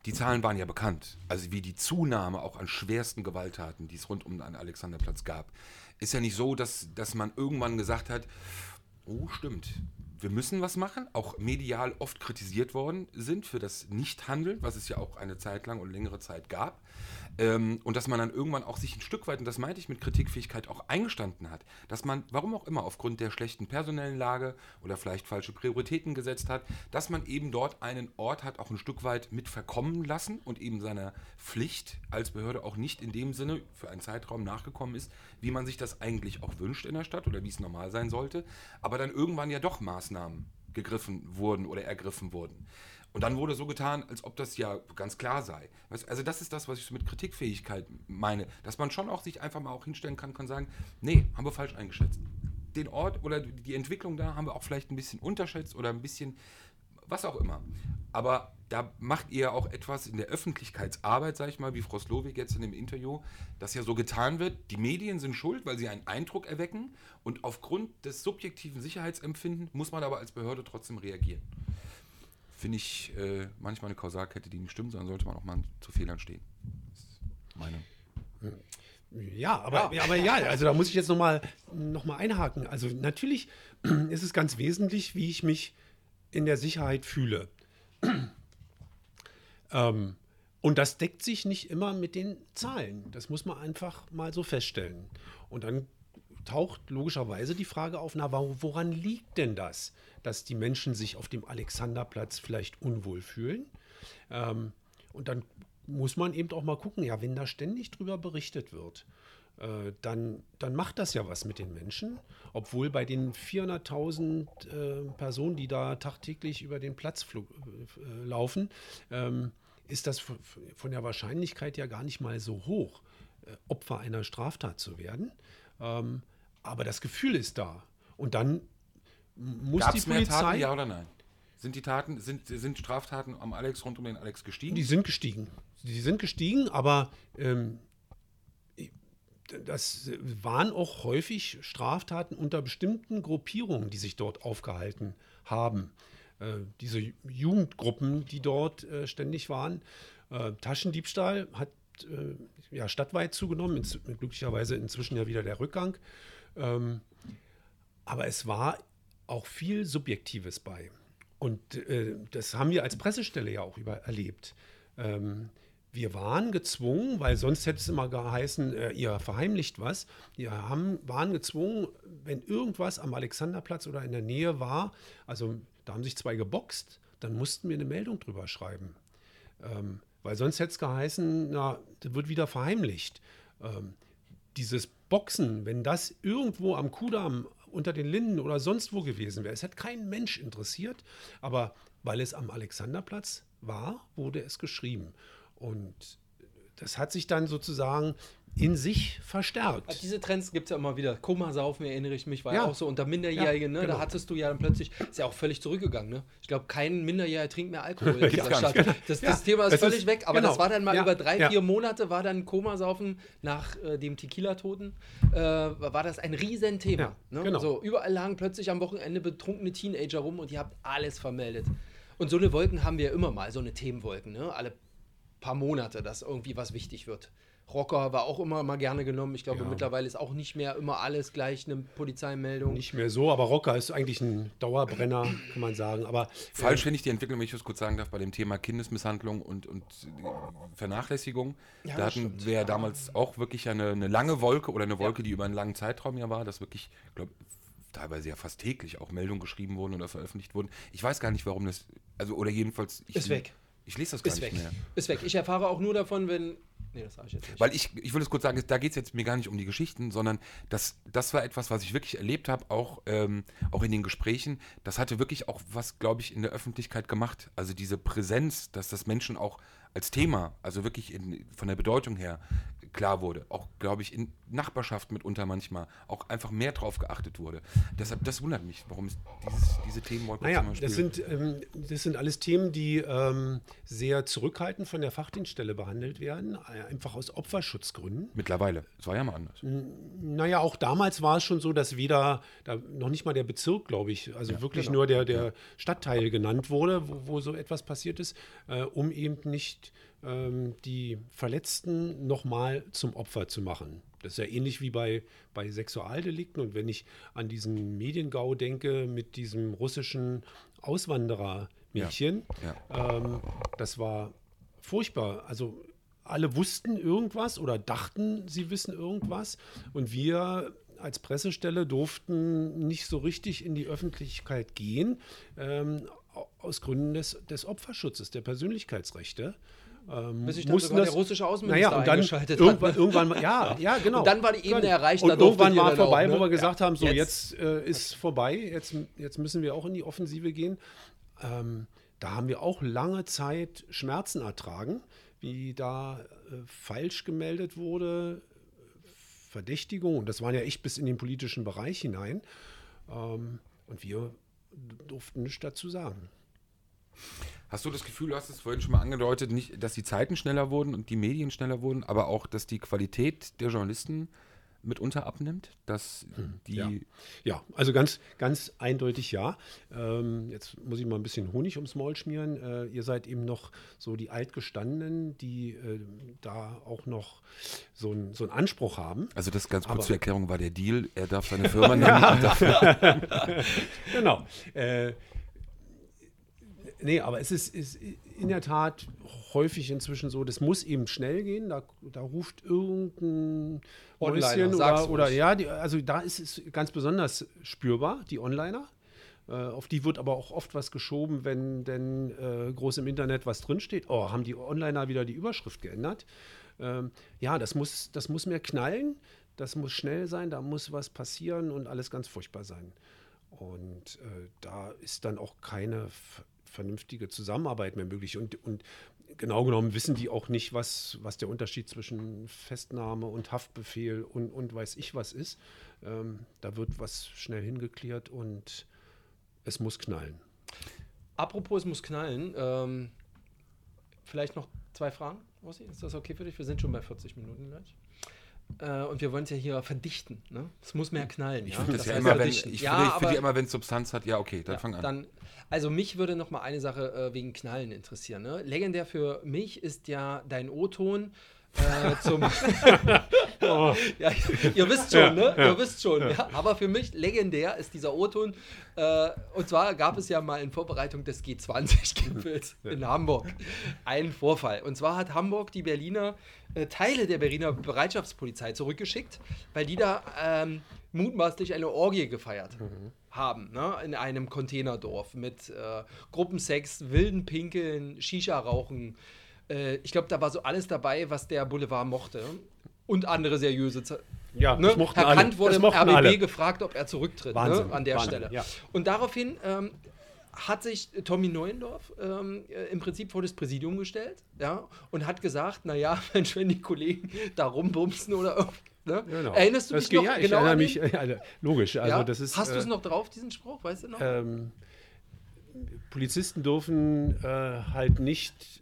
Die Zahlen waren ja bekannt. Also wie die Zunahme auch an schwersten Gewalttaten, die es rund um den Alexanderplatz gab. Ist ja nicht so, dass, dass man irgendwann gesagt hat, oh stimmt, wir müssen was machen, auch medial oft kritisiert worden sind für das Nichthandeln, was es ja auch eine Zeit lang und längere Zeit gab. Ähm, und dass man dann irgendwann auch sich ein Stück weit, und das meinte ich mit Kritikfähigkeit, auch eingestanden hat, dass man, warum auch immer, aufgrund der schlechten personellen Lage oder vielleicht falsche Prioritäten gesetzt hat, dass man eben dort einen Ort hat, auch ein Stück weit mit verkommen lassen und eben seiner Pflicht als Behörde auch nicht in dem Sinne für einen Zeitraum nachgekommen ist, wie man sich das eigentlich auch wünscht in der Stadt oder wie es normal sein sollte, aber dann irgendwann ja doch Maßnahmen gegriffen wurden oder ergriffen wurden. Und dann wurde so getan, als ob das ja ganz klar sei. Also das ist das, was ich mit Kritikfähigkeit meine, dass man schon auch sich einfach mal auch hinstellen kann, kann sagen, nee, haben wir falsch eingeschätzt. Den Ort oder die Entwicklung da haben wir auch vielleicht ein bisschen unterschätzt oder ein bisschen, was auch immer. Aber da macht ihr auch etwas in der Öffentlichkeitsarbeit, sag ich mal, wie Frau Slowik jetzt in dem Interview, dass ja so getan wird, die Medien sind schuld, weil sie einen Eindruck erwecken und aufgrund des subjektiven Sicherheitsempfindens muss man aber als Behörde trotzdem reagieren finde ich äh, manchmal eine Kausalkette, die nicht stimmt, sondern sollte man auch mal zu Fehlern stehen. Das ist meine. Ja, aber ja. aber ja, also da muss ich jetzt nochmal noch mal einhaken. Also natürlich (clears throat) ist es ganz wesentlich, wie ich mich in der Sicherheit fühle. Ähm, und das deckt sich nicht immer mit den Zahlen. Das muss man einfach mal so feststellen. Und dann taucht logischerweise die Frage auf, na, woran liegt denn das, dass die Menschen sich auf dem Alexanderplatz vielleicht unwohl fühlen? Ähm, und dann muss man eben auch mal gucken, ja, wenn da ständig drüber berichtet wird, äh, dann, dann macht das ja was mit den Menschen. Obwohl bei den 400.000 äh, Personen, die da tagtäglich über den Platz äh, laufen, ähm, ist das von der Wahrscheinlichkeit ja gar nicht mal so hoch, äh, Opfer einer Straftat zu werden. Ähm, aber das Gefühl ist da. Und dann muss Gab's die Polizei. Mehr Taten, ja oder nein? Sind die Taten, sind, sind Straftaten am Alex rund um den Alex gestiegen? Die sind gestiegen. Die sind gestiegen, aber ähm, das waren auch häufig Straftaten unter bestimmten Gruppierungen, die sich dort aufgehalten haben. Äh, diese Jugendgruppen, die dort äh, ständig waren. Äh, Taschendiebstahl hat äh, ja stadtweit zugenommen, ins, glücklicherweise inzwischen ja wieder der Rückgang. Ähm, aber es war auch viel Subjektives bei. Und äh, das haben wir als Pressestelle ja auch über erlebt. Ähm, wir waren gezwungen, weil sonst hätte es immer geheißen, äh, ihr verheimlicht was. Wir haben, waren gezwungen, wenn irgendwas am Alexanderplatz oder in der Nähe war, also da haben sich zwei geboxt, dann mussten wir eine Meldung drüber schreiben. Ähm, weil sonst hätte es geheißen, na, das wird wieder verheimlicht. Ähm, dieses Boxen, wenn das irgendwo am Kudamm unter den Linden oder sonst wo gewesen wäre, es hat kein Mensch interessiert, aber weil es am Alexanderplatz war, wurde es geschrieben. Und das hat sich dann sozusagen in sich verstärkt. Also diese Trends gibt es ja immer wieder. Komasaufen, erinnere ich mich, war ja, Ja. auch so unter Minderjährigen. Ja, ne? Da genau. hattest du ja dann plötzlich, ist ja auch völlig zurückgegangen. Ne? Ich glaube, kein Minderjähriger trinkt mehr Alkohol in dieser. Stadt. Das, Ja, das Thema ist völlig ist- weg. Aber genau. das war dann mal Ja, über drei, ja. vier Monate, war dann Komasaufen nach äh, dem Tequila-Toten, äh, war das ein Riesenthema. Ja, ne? genau. So, überall lagen plötzlich am Wochenende betrunkene Teenager rum und ihr habt alles vermeldet. Und so eine Wolken haben wir immer mal, so eine Themenwolken, ne? alle paar Monate, dass irgendwie was wichtig wird. Rocker war auch immer mal gerne genommen. Ich glaube, Ja. mittlerweile ist auch nicht mehr immer alles gleich eine Polizeimeldung. Nicht mehr so, aber Rocker ist eigentlich ein Dauerbrenner, kann man sagen. Aber Falsch finde ich die Entwicklung, wenn ich das kurz sagen darf, bei dem Thema Kindesmisshandlung und, und Vernachlässigung. Ja, da hatten stimmt. wir ja damals auch wirklich eine, eine lange Wolke oder eine Wolke, die über einen langen Zeitraum ja war, dass wirklich, glaube teilweise ja fast täglich auch Meldungen geschrieben wurden oder veröffentlicht wurden. Ich weiß gar nicht, warum das, also oder jedenfalls. Ich, Ist weg. Ich lese das gar Ist nicht weg. mehr. Ist weg. Ich erfahre auch nur davon, wenn. Nee, das sage ich jetzt nicht. Weil ich, ich will es kurz sagen, da geht es jetzt mir gar nicht um die Geschichten, sondern das, das war etwas, was ich wirklich erlebt habe, auch, ähm, auch in den Gesprächen. Das hatte wirklich auch was, glaube ich, in der Öffentlichkeit gemacht. Also diese Präsenz, dass das Menschen auch als Thema, also wirklich in, von der Bedeutung her, klar wurde. Auch, glaube ich, in Nachbarschaft mitunter manchmal auch einfach mehr drauf geachtet wurde. Deshalb, das wundert mich, warum es dieses, diese Themen mal kurz Naja, das sind, ähm, das sind alles Themen, die ähm, sehr zurückhaltend von der Fachdienststelle behandelt werden, äh, einfach aus Opferschutzgründen. Mittlerweile. Es war ja mal anders. Naja, auch damals war es schon so, dass weder, da noch nicht mal der Bezirk, glaube ich, also wirklich nur der, der Stadtteil genannt wurde, wo, wo so etwas passiert ist, äh, um eben nicht ähm, die Verletzten nochmal zum Opfer zu machen. Das ist ja ähnlich wie bei, bei Sexualdelikten. Und wenn ich an diesen Mediengau denke mit diesem russischen Auswanderermädchen, Ja. ähm, das war furchtbar. Also alle wussten irgendwas oder dachten, sie wissen irgendwas. Und wir als Pressestelle durften nicht so richtig in die Öffentlichkeit gehen, ähm, au- aus Gründen des, des Opferschutzes, der Persönlichkeitsrechte. Ähm, Bis sich dann sogar der russische Außenminister naja, und dann eingeschaltet irgendwann, hat. ne? irgendwann mal, ja, (laughs) ja, genau. Und dann war die Ebene erreicht, da Und irgendwann war dann auch, vorbei, ne? wo wir gesagt Ja, haben, so jetzt- jetzt, äh, ist vorbei, jetzt, jetzt müssen wir auch in die Offensive gehen. Ähm, da haben wir auch lange Zeit Schmerzen ertragen, wie da äh, falsch gemeldet wurde, Verdächtigung, und das waren ja echt bis in den politischen Bereich hinein. Ähm, und wir durften nichts dazu sagen. Hast du das Gefühl, du hast es vorhin schon mal angedeutet, nicht, dass die Zeiten schneller wurden und die Medien schneller wurden, aber auch, dass die Qualität der Journalisten mitunter abnimmt? Dass die. Ja. Ja, also ganz, ganz eindeutig ja. Ähm, jetzt muss ich mal ein bisschen Honig ums Maul schmieren. Äh, ihr seid eben noch so die Altgestandenen, die äh, da auch noch so, ein, so einen Anspruch haben. Also das ganz kurz Aber- zur Erklärung war der Deal, er darf seine (laughs) Firma nennen (laughs) Genau. Äh, nee, aber es ist, ist in der Tat häufig inzwischen so, das muss eben schnell gehen. Da, da ruft irgendein sag's oder, oder ja, die, also da ist es ganz besonders spürbar, die Onliner. Äh, auf die wird aber auch oft was geschoben, wenn denn äh, groß im Internet was drinsteht. Oh, haben die Onliner wieder die Überschrift geändert? Ähm, ja, das muss, das muss mehr knallen, das muss schnell sein, da muss was passieren und alles ganz furchtbar sein. Und äh, da ist dann auch keine vernünftige Zusammenarbeit mehr möglich. Und, und genau genommen wissen die auch nicht, was, was der Unterschied zwischen Festnahme und Haftbefehl und, und weiß ich was ist. Ähm, da wird was schnell hingeklärt und es muss knallen. Apropos, es muss knallen. Ähm, vielleicht noch zwei Fragen, Rossi? Ist das okay für dich? Wir sind schon bei 40 Minuten gleich. Äh, und wir wollen es ja hier verdichten. Ne? Es muss mehr knallen. Ich ja? finde das, ja heißt immer, wenn, ich ja, finde, ich aber, finde ja immer, wenn es Substanz hat, ja, okay, dann ja, fang an. Dann, also mich würde noch mal eine Sache äh, wegen Knallen interessieren. Ne? Legendär für mich ist ja dein O-Ton äh, zum. (laughs) (laughs) ja, ihr wisst schon, ne? Ihr wisst schon. Ja. Aber für mich legendär ist dieser O-Ton. Äh, und zwar gab es ja mal in Vorbereitung des G20-Gipfels in Hamburg einen Vorfall. Und zwar hat Hamburg die Berliner, äh, Teile der Berliner Bereitschaftspolizei zurückgeschickt, weil die da ähm, mutmaßlich eine Orgie gefeiert haben, ne? in einem Containerdorf mit äh, Gruppensex, wilden Pinkeln, Shisha-Rauchen. Äh, ich glaube, da war so alles dabei, was der Boulevard mochte. Und andere seriöse Ze Ja, Ne? das mochten Herr alle. Kant wurde Das im RBB alle. gefragt, ob er zurücktritt Wahnsinn, ne? an der Wahnsinn, Stelle. ja. Und daraufhin ähm, hat sich Tommy Neuendorf ähm, äh, im Prinzip vor das Präsidium gestellt ja, und hat gesagt, naja, (laughs) Mensch, wenn die Kollegen da rumbumsen oder irgendwie, ne? Genau. Erinnerst du das dich geht, noch? Ja, ich genau erinnere an mich, den? ja, logisch. Also Ja? das ist, Hast du es äh, noch drauf, diesen Spruch? Weißt du noch? Ähm, Polizisten dürfen äh, halt nicht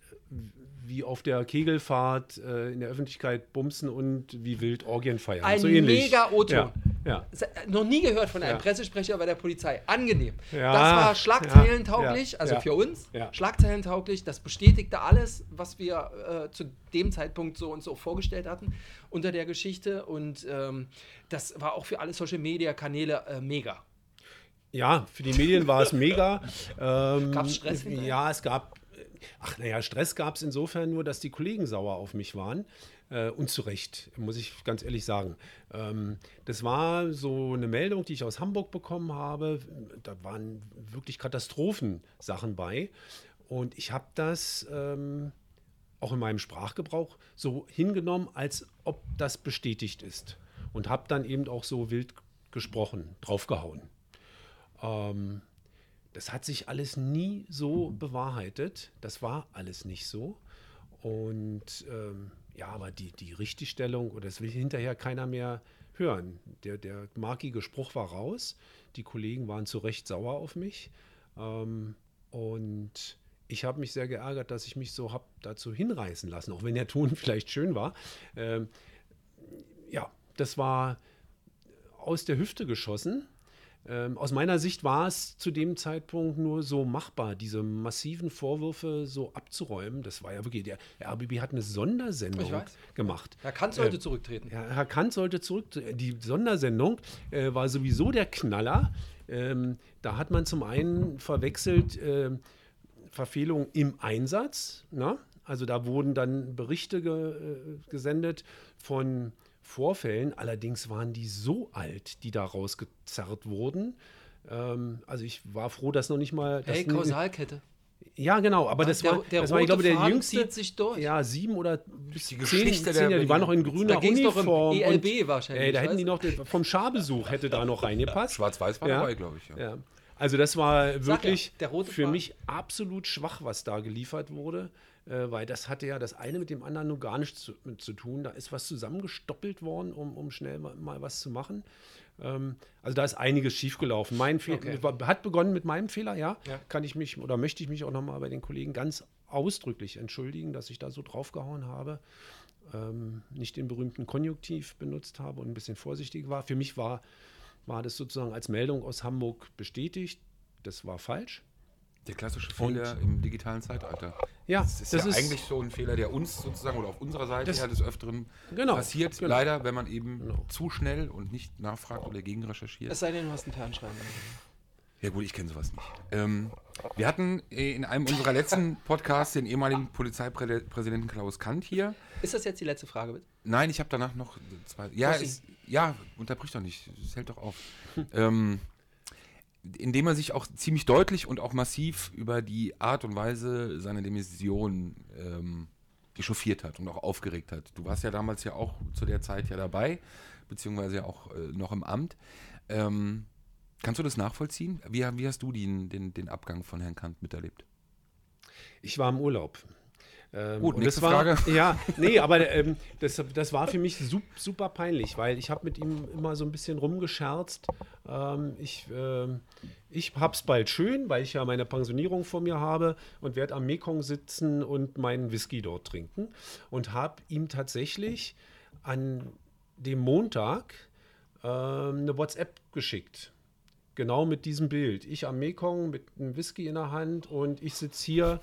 wie auf der Kegelfahrt äh, in der Öffentlichkeit bumsen und wie wild Orgien feiern. Ein so ähnlich. mega O-Ton. Ja, ja. Äh, Noch nie gehört von einem Ja. Pressesprecher bei der Polizei. Angenehm. Das war schlagzeilentauglich, also für uns, schlagzeilentauglich. Das bestätigte alles, was wir äh, zu dem Zeitpunkt so uns so vorgestellt hatten unter der Geschichte. Und ähm, das war auch für alle Social-Media-Kanäle äh, mega. Ja, für die Medien war es mega. (laughs) Ähm, Gab's Stress hinterher? Ja, es gab. Ach naja, Stress gab es insofern nur, dass die Kollegen sauer auf mich waren. Äh, und zu Recht, muss ich ganz ehrlich sagen. Ähm, das war so eine Meldung, die ich aus Hamburg bekommen habe. Da waren wirklich Katastrophensachen bei. Und ich habe das ähm, auch in meinem Sprachgebrauch so hingenommen, als ob das bestätigt ist. Und habe dann eben auch so wild gesprochen, draufgehauen. Ähm, das hat sich alles nie so bewahrheitet. Das war alles nicht so. Und ähm, ja, aber die, die Richtigstellung, oder das will hinterher keiner mehr hören. Der, der markige Spruch war raus. Die Kollegen waren zu Recht sauer auf mich. Ähm, und ich habe mich sehr geärgert, dass ich mich so habe dazu hinreißen lassen, auch wenn der Ton (laughs) vielleicht schön war. Ähm, ja, das war aus der Hüfte geschossen. Ähm, aus meiner Sicht war es zu dem Zeitpunkt nur so machbar, diese massiven Vorwürfe so abzuräumen. Das war ja wirklich, der RBB hat eine Sondersendung gemacht. Herr Kanz sollte zurücktreten. Ja, Herr Kant sollte zurück. Die Sondersendung äh, war sowieso der Knaller. Ähm, da hat man zum einen verwechselt ähm, Verfehlungen im Einsatz. Na? Also da wurden dann Berichte ge, äh, gesendet von Vorfällen. Allerdings waren die so alt, die da rausgezerrt wurden. Ähm, also ich war froh, dass noch nicht mal. Hey, Kausalkette. ja, genau, aber das der, war, der das war ich glaube, der Faden jüngste. zieht sich durch. Ja, sieben oder bis Die zehn, zehn Jahre. Die waren noch in grüner Da ging's doch im Uniform. ELB und, wahrscheinlich, Ey, da hätten die noch, den- vom Scharbesuch hätte da noch reingepasst. Schwarz-Weiß war Ja. dabei, glaube ich. Ja. Ja. Also das war wirklich der rote für Faden. mich absolut schwach, was da geliefert wurde, äh, weil das hatte ja das eine mit dem anderen nur gar nichts zu, zu tun. Da ist was zusammengestoppelt worden, um, um schnell mal, mal was zu machen. Ähm, also da ist einiges schiefgelaufen. Mein Fehler Okay. hat begonnen mit meinem Fehler, ja. Ja. Kann ich mich oder möchte ich mich auch nochmal bei den Kollegen ganz ausdrücklich entschuldigen, dass ich da so draufgehauen habe. Ähm, nicht den berühmten Konjunktiv benutzt habe und ein bisschen vorsichtig war. Für mich war, war das sozusagen als Meldung aus Hamburg bestätigt. Das war falsch. Der klassische Fehler im digitalen Zeitalter. Ja, Das ist das ja ist- eigentlich so ein Fehler, der uns sozusagen oder auf unserer Seite Das- ja des Öfteren Genau, passiert. genau. Leider, wenn man eben Genau. zu schnell und nicht nachfragt oder gegen recherchiert. Es sei denn, du hast einen Fernschreiber. Ja gut, ich kenne sowas nicht. Ähm, wir hatten äh, in einem unserer letzten Podcasts den ehemaligen Polizeipräsidenten Klaus Kant hier. Ist das jetzt die letzte Frage? bitte? Nein, ich habe danach noch zwei. Ja, es, ja, unterbrich doch nicht. Es hält doch auf. ähm, indem er sich auch ziemlich deutlich und auch massiv über die Art und Weise seiner Demission ähm, echauffiert hat und auch aufgeregt hat. Du warst ja damals ja auch zu der Zeit ja dabei, beziehungsweise ja auch äh, noch im Amt. Ähm, kannst du das nachvollziehen? Wie, wie hast du den, den, den Abgang von Herrn Kant miterlebt? Ich war im Urlaub. Ähm, Gut, nächste das war, Frage. (laughs) Ja, nee, aber ähm, das, das war für mich sup, super peinlich, weil ich habe mit ihm immer so ein bisschen rumgescherzt. Ähm, ich ähm, ich hab's bald schön, weil ich ja meine Pensionierung vor mir habe und werde am Mekong sitzen und meinen Whisky dort trinken. Und habe ihm tatsächlich an dem Montag ähm, eine WhatsApp geschickt. Genau mit diesem Bild. Ich am Mekong mit einem Whisky in der Hand und ich sitze hier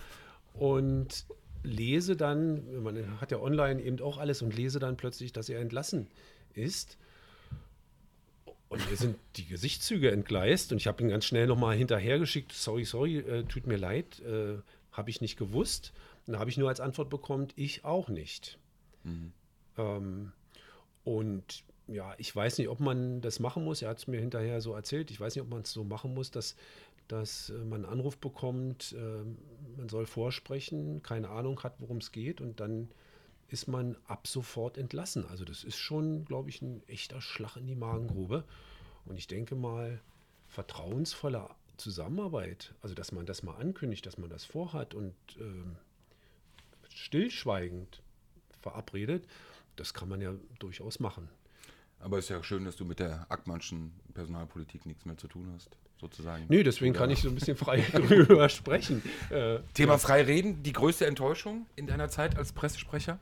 und lese dann, man hat ja online eben auch alles und lese dann plötzlich, dass er entlassen ist. Und mir sind die Gesichtszüge entgleist und ich habe ihn ganz schnell nochmal hinterhergeschickt, sorry, sorry, äh, tut mir leid, äh, habe ich nicht gewusst. Und da habe ich nur als Antwort bekommen, ich auch nicht. Ähm, und ja, ich weiß nicht, ob man das machen muss. Er hat es mir hinterher so erzählt. Ich weiß nicht, ob man es so machen muss, dass, dass äh, man einen Anruf bekommt, äh, man soll vorsprechen, keine Ahnung hat, worum es geht und dann ist man ab sofort entlassen. Also das ist schon, glaube ich, ein echter Schlag in die Magengrube. Und ich denke mal, vertrauensvolle Zusammenarbeit, also dass man das mal ankündigt, dass man das vorhat und ähm, stillschweigend verabredet, das kann man ja durchaus machen. Aber es ist ja schön, dass du mit der Ackmannschen Personalpolitik nichts mehr zu tun hast, sozusagen. Nee, deswegen kann ich so ein bisschen frei (laughs) darüber sprechen. Äh, Thema ja. frei reden, die größte Enttäuschung in deiner Zeit als Pressesprecher?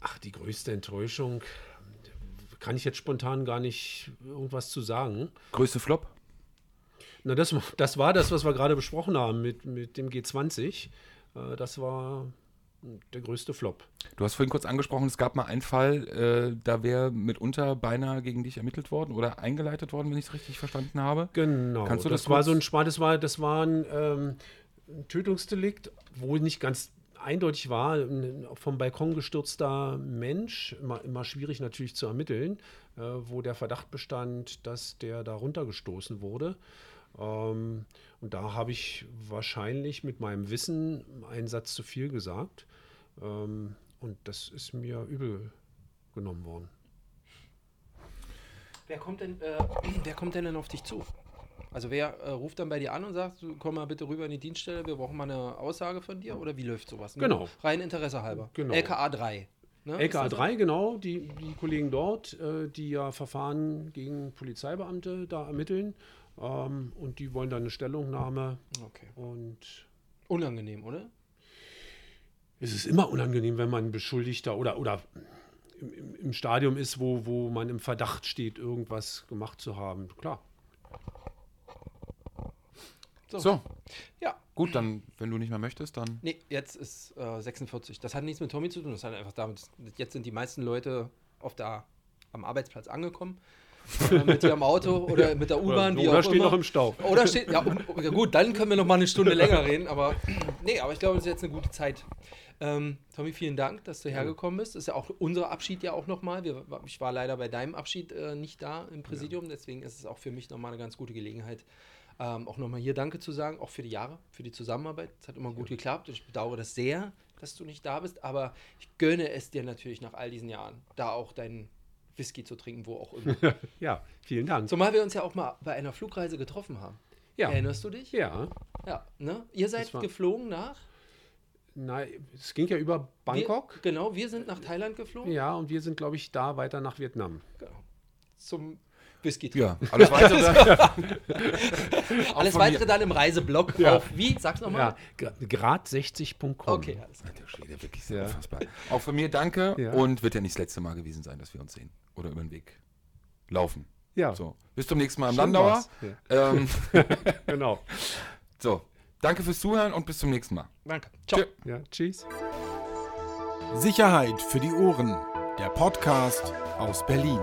Ach, die größte Enttäuschung kann ich jetzt spontan gar nicht irgendwas zu sagen. Größte Flop? Na, das, das war das, was wir gerade besprochen haben mit, mit dem G20. Äh, das war der größte Flop. Du hast vorhin kurz angesprochen, es gab mal einen Fall, äh, da wäre mitunter beinahe gegen dich ermittelt worden oder eingeleitet worden, wenn ich es richtig verstanden habe. Genau. Kannst du das, das war so ein das war, das war ein, ähm, ein Tötungsdelikt, wo nicht ganz eindeutig war, ein vom Balkon gestürzter Mensch, immer, immer schwierig natürlich zu ermitteln, äh, wo der Verdacht bestand, dass der da runtergestoßen wurde. Ähm, und da habe ich wahrscheinlich mit meinem Wissen einen Satz zu viel gesagt. Ähm, und das ist mir übel genommen worden. Wer kommt denn, äh, (clears throat) wer kommt denn, denn auf dich zu? Also wer äh, ruft dann bei dir an und sagt, komm mal bitte rüber in die Dienststelle, wir brauchen mal eine Aussage von dir oder wie läuft sowas? Nur genau. Rein Interesse halber. Genau. LKA 3. Ne? LKA 3, genau, die, die Kollegen dort, äh, die ja Verfahren gegen Polizeibeamte da ermitteln. Ähm, und die wollen dann eine Stellungnahme. Okay. Und unangenehm, oder? Es ist immer unangenehm, wenn man Beschuldigter oder, oder im, im Stadium ist, wo, wo man im Verdacht steht, irgendwas gemacht zu haben. Klar. So. so. Ja. Gut, dann, wenn du nicht mehr möchtest, dann. Nee, jetzt ist äh, 46. Das hat nichts mit Tommy zu tun. Das hat einfach damit, jetzt sind die meisten Leute auf der, am Arbeitsplatz angekommen. Äh, mit ihrem Auto (laughs) oder mit der U-Bahn, wie oder auch steht immer. noch im Stau. Oder steht, ja, um, ja, gut, dann können wir noch mal eine Stunde länger reden, aber nee, aber ich glaube, es ist jetzt eine gute Zeit. Ähm, Tommy, vielen Dank, dass du hergekommen bist. Das ist ja auch unser Abschied ja auch nochmal. Ich war leider bei deinem Abschied äh, nicht da im Präsidium, ja. deswegen ist es auch für mich nochmal eine ganz gute Gelegenheit, ähm, auch nochmal hier Danke zu sagen, auch für die Jahre, für die Zusammenarbeit. Es hat immer gut geklappt und ich bedauere das sehr, dass du nicht da bist, aber ich gönne es dir natürlich nach all diesen Jahren, da auch deinen Whisky zu trinken, wo auch immer. (laughs) ja, vielen Dank. Zumal wir uns ja auch mal bei einer Flugreise getroffen haben. Ja. Erinnerst du dich? Ja. Ja, ne? Ihr seid geflogen nach? Nein, es ging ja über Bangkok. Wir, genau, wir sind nach Thailand geflogen. Ja, und wir sind, glaube ich, da weiter nach Vietnam. Genau. Zum Whisky Ja, alles (laughs) weitere, alles weitere dann im Reiseblock ja. auf, wie? Sag's nochmal. Ja, grad60.com. Okay, alles klar. Der wirklich sehr ja. unfassbar. Auch von mir danke ja. und wird ja nicht das letzte Mal gewesen sein, dass wir uns sehen oder über den Weg laufen. Ja. So, bis zum nächsten Mal am Schön Landauer. Ähm, (laughs) genau. (laughs) So, danke fürs Zuhören und bis zum nächsten Mal. Danke. Ciao. Ja, tschüss. Sicherheit für die Ohren. Der Podcast aus Berlin.